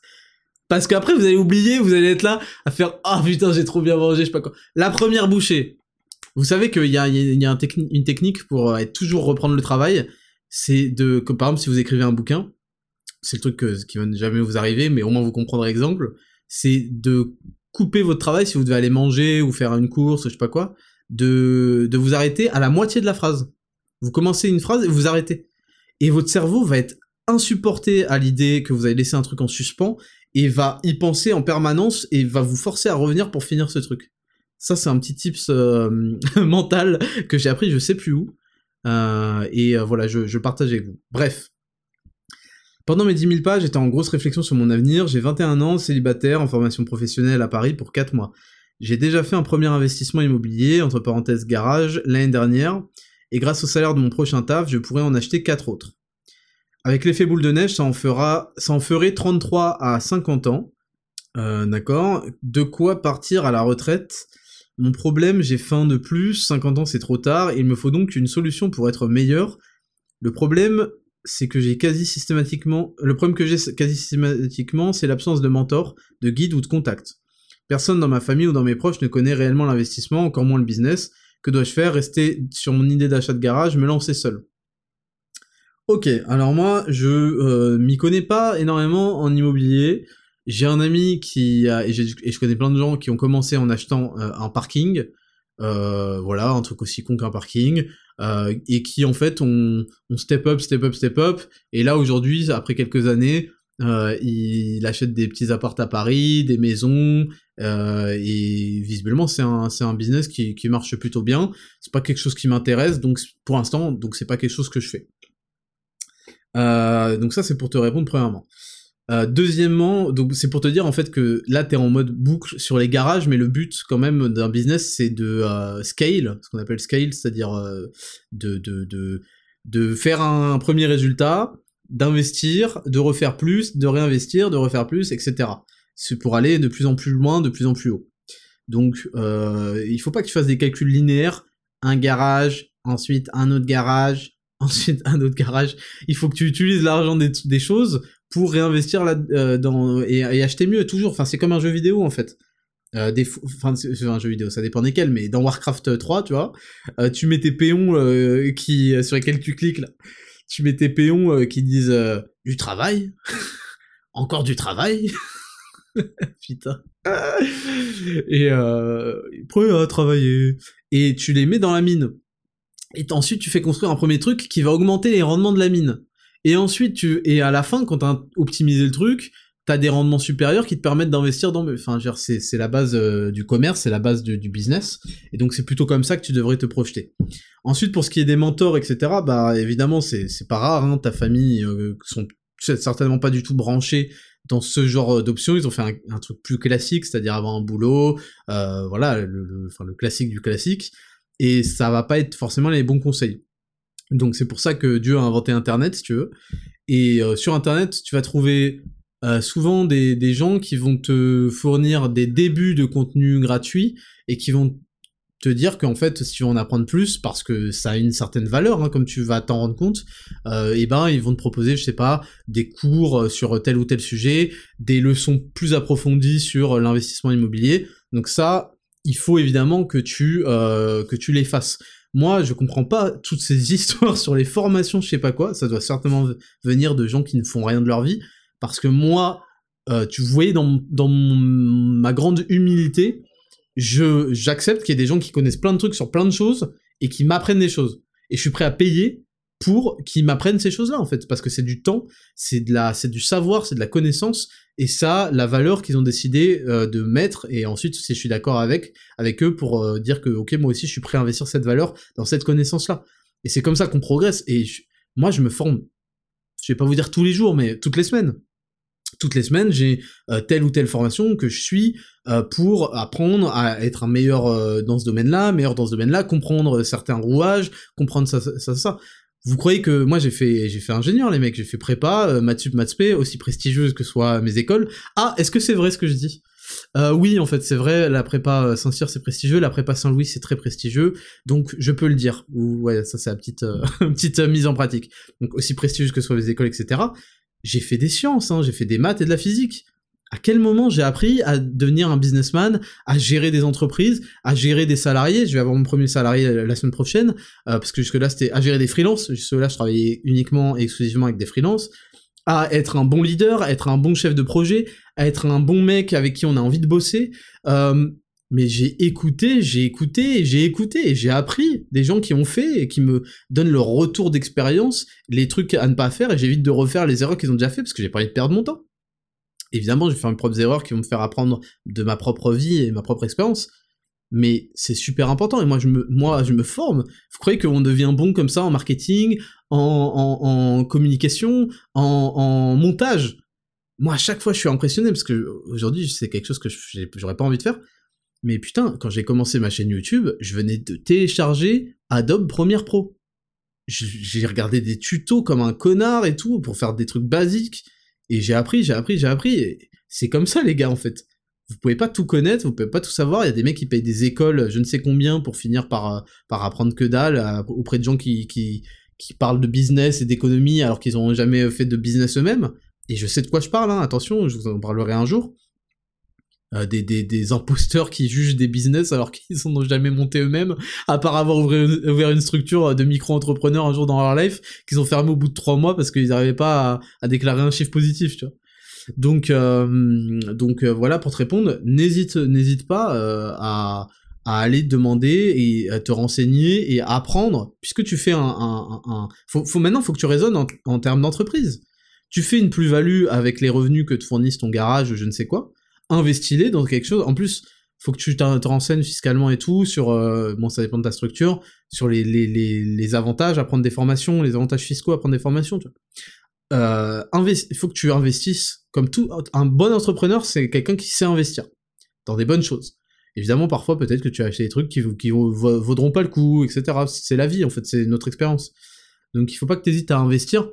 S1: Parce qu'après vous allez oublier, vous allez être là à faire ah putain j'ai trop bien mangé, je sais pas quoi. La première bouchée, vous savez qu'il y a, une technique pour euh, toujours reprendre le travail, c'est de, que, par exemple, si vous écrivez un bouquin, c'est le truc qui va jamais vous arriver, mais au moins vous comprendrez l'exemple, c'est de couper votre travail si vous devez aller manger ou faire une course, je sais pas quoi, de, de vous arrêter à la moitié de la phrase. Vous commencez une phrase et vous arrêtez. Et votre cerveau va être insupporté à l'idée que vous avez laissé un truc en suspens et va y penser en permanence et va vous forcer à revenir pour finir ce truc. Ça, c'est un petit tips euh, [laughs] mental que j'ai appris je sais plus où. Euh, et euh, voilà, je, partage avec vous. Bref. Pendant mes 10 000 pages, j'étais en grosse réflexion sur mon avenir. J'ai 21 ans, célibataire, en formation professionnelle à Paris pour 4 mois. J'ai déjà fait un premier investissement immobilier, entre parenthèses garage, l'année dernière, et grâce au salaire de mon prochain taf, je pourrais en acheter 4 autres. Avec l'effet boule de neige, ça en, fera, ça en ferait 33 à 50 ans. D'accord De quoi partir à la retraite mon problème, j'ai faim de plus, 50 ans c'est trop tard, il me faut donc une solution pour être meilleur. Le problème, c'est que j'ai quasi systématiquement... Le problème que j'ai quasi systématiquement, c'est l'absence de mentor, de guide ou de contact. Personne dans ma famille ou dans mes proches ne connaît réellement l'investissement, encore moins le business. Que dois-je faire? Rester sur mon idée d'achat de garage, me lancer seul. Ok, alors moi, je euh, m'y connais pas énormément en immobilier. J'ai un ami qui a, et, je connais plein de gens qui ont commencé en achetant euh, un parking. voilà, un truc aussi con qu'un parking, et qui en fait on, on step up, step up, step up, et là aujourd'hui, après quelques années, euh, il achète des petits apparts à Paris, des maisons, euh, et visiblement c'est un, un business qui, qui marche plutôt bien. C'est pas quelque chose qui m'intéresse, donc pour l'instant, donc c'est pas quelque chose que je fais. Euh, donc ça c'est pour te répondre premièrement. Euh, deuxièmement, donc c'est pour te dire en fait que là t'es en mode boucle sur les garages, mais le but quand même d'un business c'est de euh, scale, ce qu'on appelle scale, c'est-à-dire euh, de, de, de, de faire un premier résultat, d'investir, de refaire plus, de réinvestir, de refaire plus, etc. C'est pour aller de plus en plus loin, de plus en plus haut. Donc, il faut pas que tu fasses des calculs linéaires. Un garage, ensuite un autre garage, [laughs] ensuite un autre garage. Il faut que tu utilises l'argent des, choses pour réinvestir là euh, dans et, acheter mieux toujours. Enfin, c'est comme un jeu vidéo en fait. Euh, des enfin c'est un jeu vidéo ça dépend desquels mais dans Warcraft 3 tu vois euh, tu mets tes péons euh, qui sur lesquels tu cliques là tu mets tes péons euh, qui disent euh, du travail, [laughs] encore du travail. [laughs] Putain. [laughs] et euh, prêt à travailler. Et tu les mets dans la mine. Et ensuite, tu fais construire un premier truc qui va augmenter les rendements de la mine. Et ensuite, tu et à la fin, quand t'as optimisé le truc, t'as des rendements supérieurs qui te permettent d'investir dans... Enfin, c'est, c'est la base euh, du commerce, c'est la base du business, et donc c'est plutôt comme ça que tu devrais te projeter. Ensuite, pour ce qui est des mentors, etc., bah évidemment, c'est, c'est pas rare, hein, ta famille euh, sont certainement pas du tout branchés dans ce genre d'options, ils ont fait un, truc plus classique, c'est-à-dire avoir un boulot, euh, voilà, le, enfin, le classique du classique, et ça va pas être forcément les bons conseils. Donc c'est pour ça que Dieu a inventé Internet, si tu veux. Et euh, sur Internet, tu vas trouver euh, souvent des, gens qui vont te fournir des débuts de contenu gratuit et qui vont te dire qu'en fait, si tu veux en apprendre plus, parce que ça a une certaine valeur, hein, comme tu vas t'en rendre compte, euh, et ben ils vont te proposer, je sais pas, des cours euh, sur tel ou tel sujet, des leçons plus approfondies sur l'investissement immobilier. Donc ça, il faut évidemment que tu que tu les fasses. Moi, je comprends pas toutes ces [laughs] histoires sur les formations, je sais pas quoi. Ça doit certainement venir de gens qui ne font rien de leur vie parce que moi, euh, tu voyais dans, dans ma grande humilité, je j'accepte qu'il y ait des gens qui connaissent plein de trucs sur plein de choses et qui m'apprennent des choses. Et je suis prêt à payer pour qu'ils m'apprennent ces choses-là en fait, parce que c'est du temps, c'est de la, c'est du savoir, c'est de la connaissance, et ça, la valeur qu'ils ont décidé euh, de mettre. Et ensuite, si je suis d'accord avec avec eux pour euh, dire que ok, moi aussi, je suis prêt à investir cette valeur dans cette connaissance-là. Et c'est comme ça qu'on progresse. Et moi, je me forme. Je vais pas vous dire tous les jours, mais toutes les semaines toutes les semaines, j'ai euh, telle ou telle formation que je suis pour apprendre à être un meilleur dans ce domaine-là, meilleur dans ce domaine-là, comprendre certains rouages, comprendre ça, ça, ça. Vous croyez que moi j'ai fait j'ai fait ingénieur les mecs, j'ai fait prépa, euh, maths sup, maths aussi prestigieuse que soient mes écoles. Ah, est-ce que c'est vrai ce que je dis? Oui, en fait c'est vrai, la prépa Saint-Cyr c'est prestigieux, la prépa Saint-Louis c'est très prestigieux, donc je peux le dire. Ou ouais, ça c'est la petite [laughs] petite mise en pratique. Donc aussi prestigieuse que soient les écoles, etc j'ai fait des sciences, hein, j'ai fait des maths et de la physique. À quel moment j'ai appris à devenir un businessman, à gérer des entreprises, à gérer des salariés? Je vais avoir mon premier salarié la semaine prochaine, euh, parce que jusque-là c'était à gérer des freelances. Jusque-là je travaillais uniquement et exclusivement avec des freelances. À être un bon leader, à être un bon chef de projet, à être un bon mec avec qui on a envie de bosser. Euh, mais j'ai écouté, j'ai écouté, j'ai écouté, j'ai appris des gens qui ont fait et qui me donnent leur retour d'expérience, les trucs à ne pas faire, et j'évite de refaire les erreurs qu'ils ont déjà fait parce que j'ai pas envie de perdre mon temps. Évidemment, je vais faire mes propres erreurs qui vont me faire apprendre de ma propre vie et ma propre expérience, mais c'est super important, et moi je me, moi, je me forme. Vous croyez qu'on devient bon comme ça en marketing, en, communication, en, en montage? Moi, à chaque fois, je suis impressionné parce que aujourd'hui, c'est quelque chose que j'aurais pas envie de faire mais putain, quand j'ai commencé ma chaîne YouTube, je venais de télécharger Adobe Premiere Pro. J'ai regardé des tutos comme un connard et tout pour faire des trucs basiques. Et j'ai appris, j'ai appris, j'ai appris. C'est comme ça, les gars, en fait. Vous pouvez pas tout connaître, vous pouvez pas tout savoir. Il y a des mecs qui payent des écoles, je ne sais combien, pour finir par, euh, par apprendre que dalle euh, auprès de gens qui, qui, parlent de business et d'économie alors qu'ils ont jamais fait de business eux-mêmes. Et je sais de quoi je parle, hein. attention, je vous en parlerai un jour. Euh, des, des, des, imposteurs qui jugent des business alors qu'ils n'ont jamais monté eux-mêmes, à part avoir ouvert, une structure de micro-entrepreneurs un jour dans leur life, qu'ils ont fermé au bout de trois mois parce qu'ils n'arrivaient pas à, déclarer un chiffre positif, tu vois. Donc, euh, donc euh, voilà pour te répondre. N'hésite, n'hésite pas à, à aller demander et à te renseigner et à apprendre, puisque tu fais un... un, un, Faut, faut, maintenant, faut que tu raisonnes en, en termes d'entreprise. Tu fais une plus-value avec les revenus que te fournissent ton garage ou je ne sais quoi, investis-les dans quelque chose. En plus, faut que tu te renseignes fiscalement et tout sur, euh, bon, ça dépend de ta structure, sur les, les, les, les, avantages à prendre des formations, les avantages fiscaux à prendre des formations, tu. Euh, il faut que tu investisses, comme tout, un bon entrepreneur, c'est quelqu'un qui sait investir dans des bonnes choses. Évidemment, parfois, peut-être que tu as acheté des trucs qui, qui vaudront pas le coup, etc. C'est la vie, en fait, c'est notre expérience. Donc, il faut pas que tu hésites à investir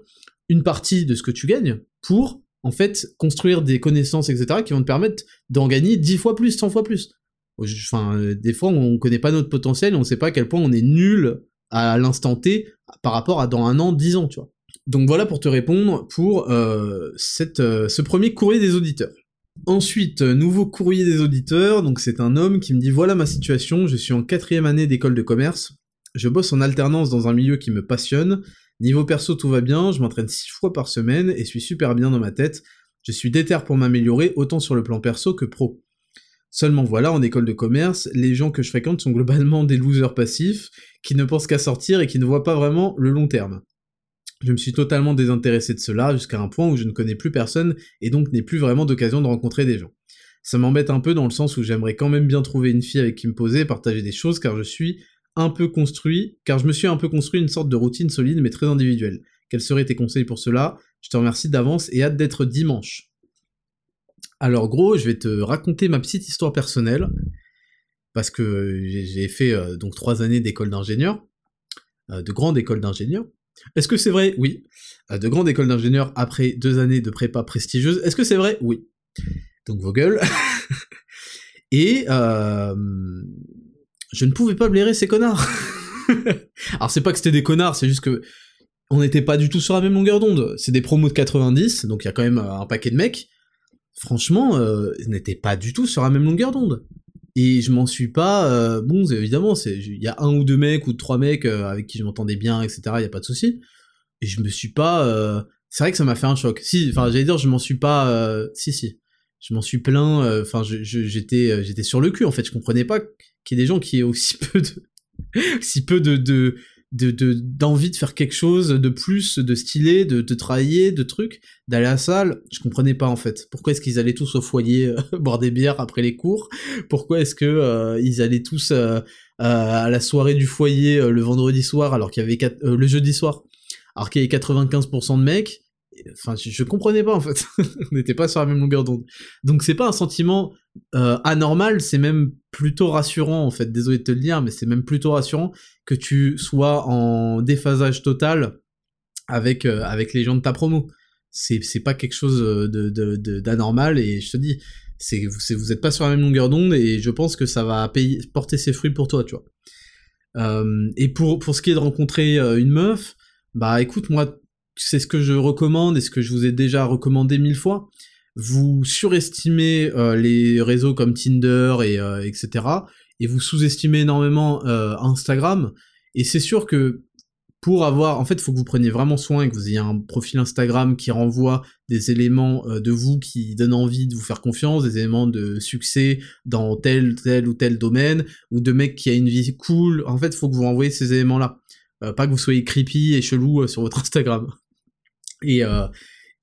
S1: une partie de ce que tu gagnes pour, en fait, construire des connaissances, etc., qui vont te permettre d'en gagner 10 fois plus, 100 fois plus. Enfin, euh, des fois, on connaît pas notre potentiel, on sait pas à quel point on est nul à l'instant T par rapport à dans un an, 10 ans, tu vois. Donc voilà pour te répondre pour euh, euh, ce premier courrier des auditeurs. Ensuite, nouveau courrier des auditeurs, donc c'est un homme qui me dit voilà ma situation, je suis en quatrième année d'école de commerce, je bosse en alternance dans un milieu qui me passionne, niveau perso tout va bien, je m'entraîne six fois par semaine et suis super bien dans ma tête, je suis déter pour m'améliorer autant sur le plan perso que pro. Seulement voilà, en école de commerce, les gens que je fréquente sont globalement des losers passifs, qui ne pensent qu'à sortir et qui ne voient pas vraiment le long terme. Je me suis totalement désintéressé de cela jusqu'à un point où je ne connais plus personne et donc n'ai plus vraiment d'occasion de rencontrer des gens. Ça m'embête un peu dans le sens où j'aimerais quand même bien trouver une fille avec qui me poser, partager des choses car je suis un peu construit, car je me suis un peu construit une sorte de routine solide mais très individuelle. Quels seraient tes conseils pour cela? Je te remercie d'avance et hâte d'être dimanche. Alors gros, je vais te raconter ma petite histoire personnelle parce que j'ai fait euh, donc trois années d'école d'ingénieur, euh, de grande école d'ingénieur, est-ce que c'est vrai? Oui. Euh, de grande école d'ingénieur après deux années de prépa prestigieuse. Est-ce que c'est vrai? Oui. Donc vos gueules. [laughs] Et je ne pouvais pas blairer ces connards. [laughs] Alors c'est pas que c'était des connards, c'est juste que on n'était pas du tout sur la même longueur d'onde. C'est des promos de 90, donc il y a quand même un paquet de mecs. Franchement, euh, ils n'étaient pas du tout sur la même longueur d'onde. Et je m'en suis pas. Euh, bon, évidemment, il y a un ou deux mecs ou trois mecs euh, avec qui je m'entendais bien, etc. Il y a pas de souci. Et je me suis pas. Euh, c'est vrai que ça m'a fait un choc. Si, enfin, j'allais dire, je m'en suis pas. Si, si. Je m'en suis plein. Enfin, j'étais, j'étais sur le cul. En fait, je comprenais pas qu'il y des gens qui aient aussi [laughs] peu de, si peu de, de de d'envie de, faire quelque chose de plus, de stylé, de, de travailler, de trucs, d'aller à la salle, je comprenais pas en fait. Pourquoi est-ce qu'ils allaient tous au foyer euh, [laughs] boire des bières après les cours? Pourquoi est-ce que euh, ils allaient tous euh, à la soirée du foyer le vendredi soir alors qu'il y avait le jeudi soir? Alors qu'il y avait 95% de mecs Enfin, je, comprenais pas en fait. [laughs] on n'était pas sur la même longueur d'onde. Donc c'est pas un sentiment euh, anormal, c'est même plutôt rassurant en fait. Désolé de te le dire, mais c'est même plutôt rassurant que tu sois en déphasage total avec euh, avec les gens de ta promo. C'est pas quelque chose de d'anormal et je te dis, c'est vous êtes pas sur la même longueur d'onde et je pense que ça va payer, porter ses fruits pour toi, tu vois. Euh, et pour pour ce qui est de rencontrer une meuf, bah écoute moi c'est ce que je recommande et ce que je vous ai déjà recommandé mille fois. Vous surestimez euh, les réseaux comme Tinder et euh, etc. et vous sous-estimez énormément euh, Instagram. Et c'est sûr que pour avoir, en fait, il faut que vous preniez vraiment soin et que vous ayez un profil Instagram qui renvoie des éléments de vous qui donnent envie de vous faire confiance, des éléments de succès dans tel, tel ou tel domaine, ou de mec qui a une vie cool. En fait, il faut que vous renvoyez ces éléments-là. pas que vous soyez creepy et chelou sur votre [laughs] Instagram. Et,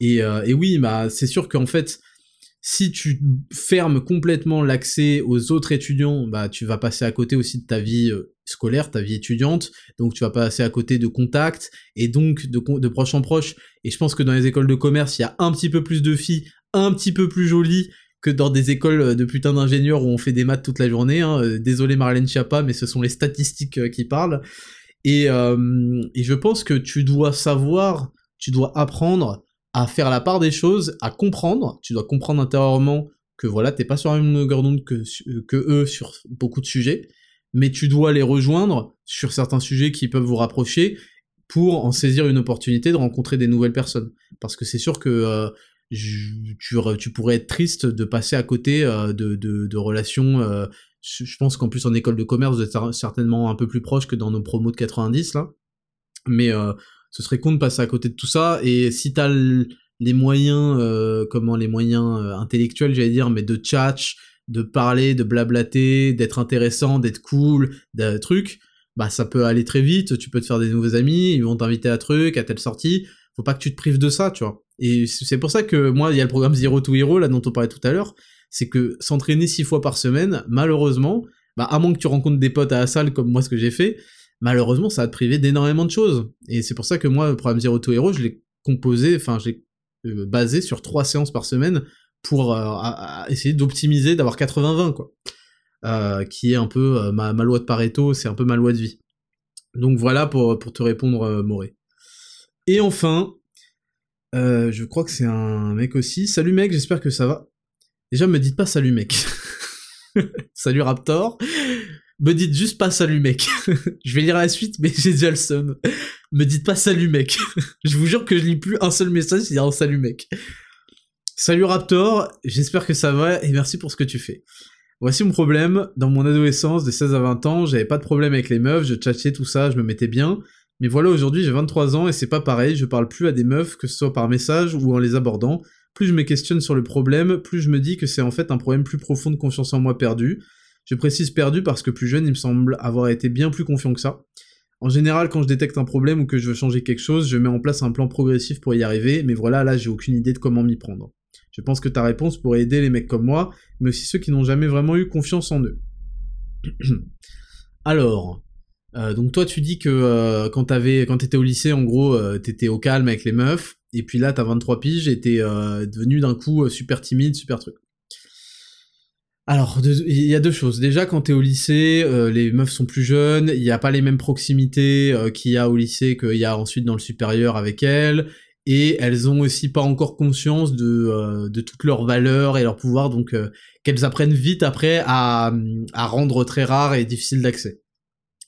S1: et, euh, et oui, bah, c'est sûr qu'en fait, si tu fermes complètement l'accès aux autres étudiants, bah, tu vas passer à côté aussi de ta vie euh, scolaire, ta vie étudiante, donc tu vas passer à côté de contacts, et donc de, proche en proche. Et je pense que dans les écoles de commerce, il y a un petit peu plus de filles, un petit peu plus jolies, que dans des écoles de putain d'ingénieurs où on fait des maths toute la journée. Hein. Désolé Marlène Schiappa, mais ce sont les statistiques qui parlent. Euh, et je pense que tu dois savoir tu dois apprendre à faire la part des choses, à comprendre, tu dois comprendre intérieurement que voilà, t'es pas sur la même longueur d'onde que, eux sur beaucoup de sujets, mais tu dois les rejoindre sur certains sujets qui peuvent vous rapprocher pour en saisir une opportunité de rencontrer des nouvelles personnes. Parce que c'est sûr que euh, tu, tu, pourrais être triste de passer à côté euh, de, de, relations. Euh, je pense qu'en plus en école de commerce, vous êtes certainement un peu plus proche que dans nos promos de 90 là. Mais ce serait con de passer à côté de tout ça. Et si t'as les moyens, euh, comment les moyens euh, intellectuels, j'allais dire, mais de chat, de parler, de blablater, d'être intéressant, d'être cool, de trucs, bah ça peut aller très vite, tu peux te faire des nouveaux amis, ils vont t'inviter à truc, à telle sortie, faut pas que tu te prives de ça, tu vois. Et c'est pour ça que moi, il y a le programme Zero to Hero, là, dont on parlait tout à l'heure, c'est que s'entraîner six fois par semaine, malheureusement, bah, à moins que tu rencontres des potes à la salle comme moi ce que j'ai fait, malheureusement, ça va te priver d'énormément de choses. Et c'est pour ça que moi, le programme Zero to Hero, je l'ai composé, enfin, je l'ai euh, basé sur trois séances par semaine pour euh, essayer d'optimiser, d'avoir 80-20, quoi. Euh, qui est un peu ma, loi de Pareto, c'est un peu ma loi de vie. Donc voilà pour, te répondre, Moré. Et enfin, je crois que c'est un mec aussi. Salut mec, j'espère que ça va. Déjà, me dites pas salut mec. [laughs] salut Raptor. Me dites juste pas salut mec. [laughs] je vais lire la suite, mais j'ai déjà le seum. Me dites pas salut mec. [laughs] je vous jure que je lis plus un seul message, c'est dire salut mec. Salut Raptor, j'espère que ça va et merci pour ce que tu fais. Voici mon problème. Dans mon adolescence, de 16 à 20 ans, j'avais pas de problème avec les meufs, je tchatchais tout ça, je me mettais bien. Mais voilà, aujourd'hui j'ai 23 ans et c'est pas pareil, je parle plus à des meufs, que ce soit par message ou en les abordant. Plus je me questionne sur le problème, plus je me dis que c'est en fait un problème plus profond de confiance en moi perdu. Je précise perdu parce que plus jeune, il me semble avoir été bien plus confiant que ça. En général, quand je détecte un problème ou que je veux changer quelque chose, je mets en place un plan progressif pour y arriver, mais voilà, là, j'ai aucune idée de comment m'y prendre. Je pense que ta réponse pourrait aider les mecs comme moi, mais aussi ceux qui n'ont jamais vraiment eu confiance en eux. [clears throat] Alors, euh, donc toi tu dis que euh, quand t'avais, quand t'étais au lycée, en gros, euh, t'étais au calme avec les meufs, et puis là t'as 23 piges et t'es devenu d'un coup super timide, super truc. Alors, il y a deux choses. Déjà, quand t'es au lycée, euh, les meufs sont plus jeunes, il n'y a pas les mêmes proximités euh, qu'il y a au lycée qu'il y a ensuite dans le supérieur avec elles, et elles ont aussi pas encore conscience de, euh, de toutes leurs valeurs et leurs pouvoirs, donc qu'elles apprennent vite après à, à rendre très rare et difficile d'accès.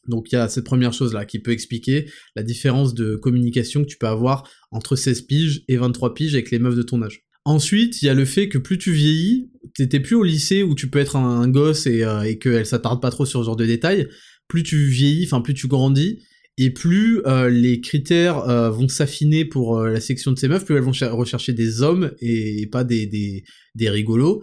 S1: Donc il y a cette première chose-là qui peut expliquer la différence de communication que tu peux avoir entre 16 piges et 23 piges avec les meufs de ton âge. Ensuite, il y a le fait que plus tu vieillis, t'étais plus au lycée où tu peux être un, gosse et, euh, et qu'elle s'attarde pas trop sur ce genre de détails. Plus tu vieillis, enfin plus tu grandis, et plus euh, les critères euh, vont s'affiner pour la section de ces meufs, plus elles vont rechercher des hommes et, pas des, des, des rigolos.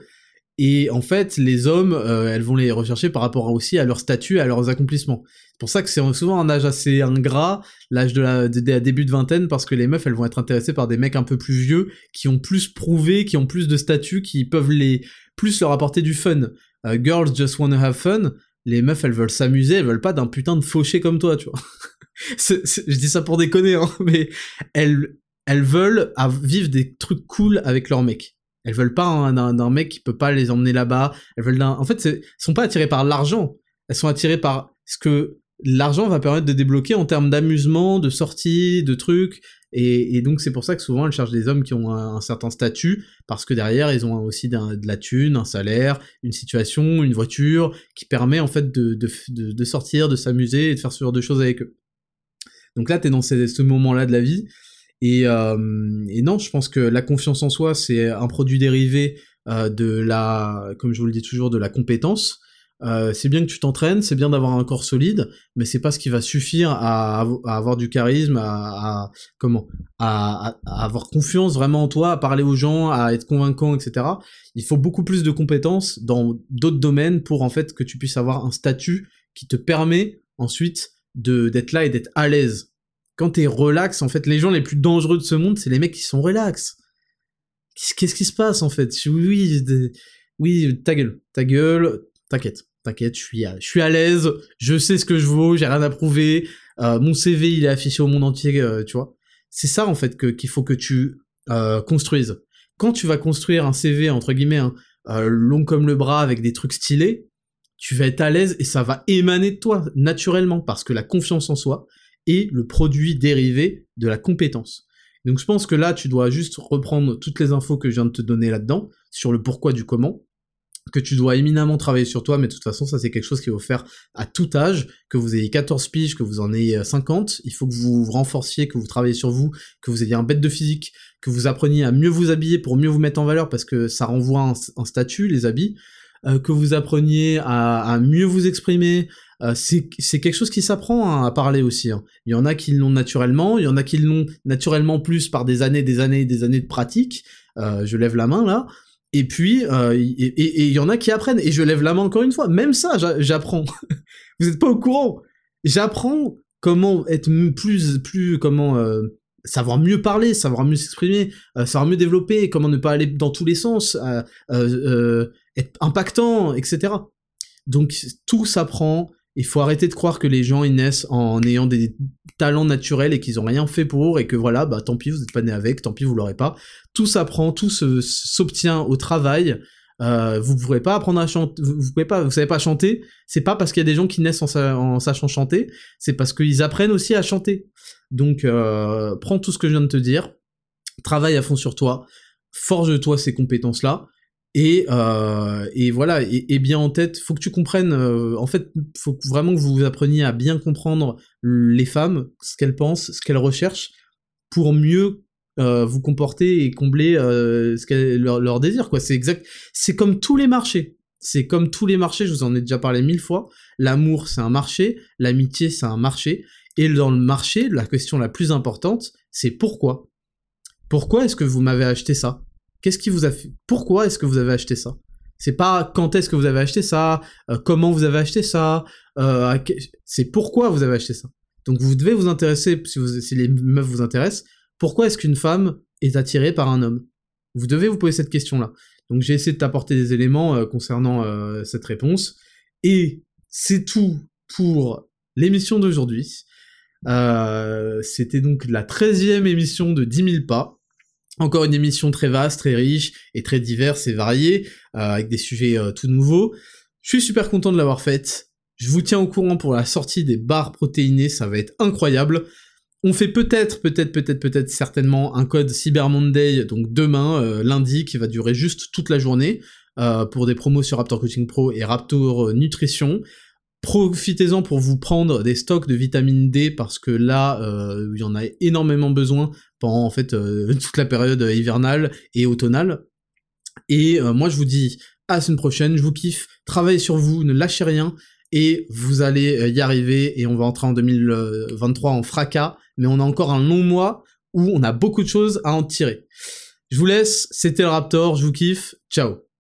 S1: Et en fait, les hommes, euh, elles vont les rechercher par rapport aussi à leur statut, à leurs accomplissements. C'est pour ça que c'est souvent un âge assez ingrat, l'âge de la début de vingtaine, parce que les meufs, elles vont être intéressées par des mecs un peu plus vieux, qui ont plus prouvé, qui ont plus de statut, qui peuvent les plus leur apporter du fun. Euh, girls just wanna have fun. Les meufs, elles veulent s'amuser, elles veulent pas d'un putain de fauché comme toi, tu vois. [laughs] je dis ça pour déconner, hein, mais elles, elles veulent vivre des trucs cool avec leurs mecs. Elles veulent pas d'un mec qui peut pas les emmener là-bas. Elles veulent. En fait, elles sont pas attirées par l'argent. Elles sont attirées par ce que l'argent va permettre de débloquer en termes d'amusement, de sortie, de trucs. Et, donc c'est pour ça que souvent elles cherchent des hommes qui ont un, certain statut, parce que derrière ils ont aussi de la thune, un salaire, une situation, une voiture, qui permet en fait de, de, sortir, de s'amuser et de faire ce genre de choses avec eux. Donc là t'es dans ce moment-là de la vie, euh, et, non, je pense que la confiance en soi, c'est un produit dérivé euh, de la, comme je vous le dis toujours, de la compétence. Euh, c'est bien que tu t'entraînes, c'est bien d'avoir un corps solide, mais c'est pas ce qui va suffire à, avoir du charisme, à, comment, à, avoir confiance vraiment en toi, à parler aux gens, à être convaincant, etc. Il faut beaucoup plus de compétences dans d'autres domaines pour en fait que tu puisses avoir un statut qui te permet ensuite de d'être là et d'être à l'aise quand t'es relax, en fait, les gens les plus dangereux de ce monde, c'est les mecs qui sont relax. Qu'est-ce qui se passe, en fait? Oui, oui, ta gueule, ta gueule, t'inquiète, t'inquiète, je suis, à, à l'aise, je sais ce que je vaux, j'ai rien à prouver, euh, mon CV, il est affiché au monde entier, euh, tu vois. C'est ça, en fait, qu'il faut que tu euh, construises. Quand tu vas construire un CV, entre guillemets, hein, long comme le bras, avec des trucs stylés, tu vas être à l'aise et ça va émaner de toi, naturellement, parce que la confiance en soi, et le produit dérivé de la compétence. Donc je pense que là, tu dois juste reprendre toutes les infos que je viens de te donner là-dedans, sur le pourquoi du comment, que tu dois éminemment travailler sur toi, mais de toute façon, ça c'est quelque chose qui vous faire à tout âge, que vous ayez 14 piges, que vous en ayez 50, il faut que vous vous renforciez, que vous travaillez sur vous, que vous ayez un bête de physique, que vous appreniez à mieux vous habiller pour mieux vous mettre en valeur, parce que ça renvoie un, statut, les habits, euh, que vous appreniez à, à mieux vous exprimer, euh, c'est quelque chose qui s'apprend à parler aussi. Hein. Il y en a qui l'ont naturellement, il y en a qui l'ont naturellement plus par des années, des années, des années de pratique. Euh, je lève la main là. Et puis, euh, et il y en a qui apprennent. Et je lève la main encore une fois. Même ça, j'apprends. [laughs] Vous n'êtes pas au courant. J'apprends comment être plus, plus, comment euh, savoir mieux parler, savoir mieux s'exprimer, euh, savoir mieux développer, comment ne pas aller dans tous les sens, euh, être impactant, etc. Donc tout s'apprend. Il faut arrêter de croire que les gens ils naissent en ayant des talents naturels et qu'ils ont rien fait pour et que voilà, bah tant pis, vous n'êtes pas né avec, tant pis, vous l'aurez pas. Tout s'apprend, tout s'obtient au travail. Euh, vous pourrez pas apprendre à chanter, vous, pouvez pas, vous savez pas chanter. C'est pas parce qu'il y a des gens qui naissent en, sachant chanter, c'est parce qu'ils apprennent aussi à chanter. Donc, euh, prends tout ce que je viens de te dire, travaille à fond sur toi, forge-toi ces compétences-là, et, euh, et voilà, et, bien en tête, faut que tu comprennes, euh, en fait, faut vraiment que vous appreniez à bien comprendre les femmes, ce qu'elles pensent, ce qu'elles recherchent, pour mieux euh, vous comporter et combler ce leur, leur désir, quoi. C'est exact, c'est comme tous les marchés. C'est comme tous les marchés, je vous en ai déjà parlé mille fois. L'amour, c'est un marché, l'amitié, c'est un marché. Et dans le marché, la question la plus importante, c'est pourquoi? Pourquoi est-ce que vous m'avez acheté ça? Qu'est-ce qui vous a fait Pourquoi est-ce que vous avez acheté ça? C'est pas quand est-ce que vous avez acheté ça, euh, comment vous avez acheté ça, euh, c'est pourquoi vous avez acheté ça. Donc vous devez vous intéresser, si, les meufs vous intéressent, pourquoi est-ce qu'une femme est attirée par un homme? Vous devez vous poser cette question-là. Donc j'ai essayé de t'apporter des éléments euh, concernant cette réponse. Et c'est tout pour l'émission d'aujourd'hui. C'était donc la 13e émission de 10 000 pas. Encore une émission très vaste, très riche et très diverse et variée, euh, avec des sujets euh, tout nouveaux. Je suis super content de l'avoir faite. Je vous tiens au courant pour la sortie des barres protéinées, ça va être incroyable. On fait peut-être, peut-être, peut-être, peut-être, certainement un code Cyber Monday, donc demain, euh, lundi, qui va durer juste toute la journée, pour des promos sur Raptor Coaching Pro et Raptor Nutrition. Profitez-en pour vous prendre des stocks de vitamine D parce que là, euh, il y en a énormément besoin pendant en fait euh, toute la période hivernale et automnale. Et euh, moi, je vous dis à la semaine prochaine. Je vous kiffe. Travaillez sur vous, ne lâchez rien et vous allez y arriver. Et on va entrer en 2023 en fracas, mais on a encore un long mois où on a beaucoup de choses à en tirer. Je vous laisse. C'était le Raptor. Je vous kiffe. Ciao.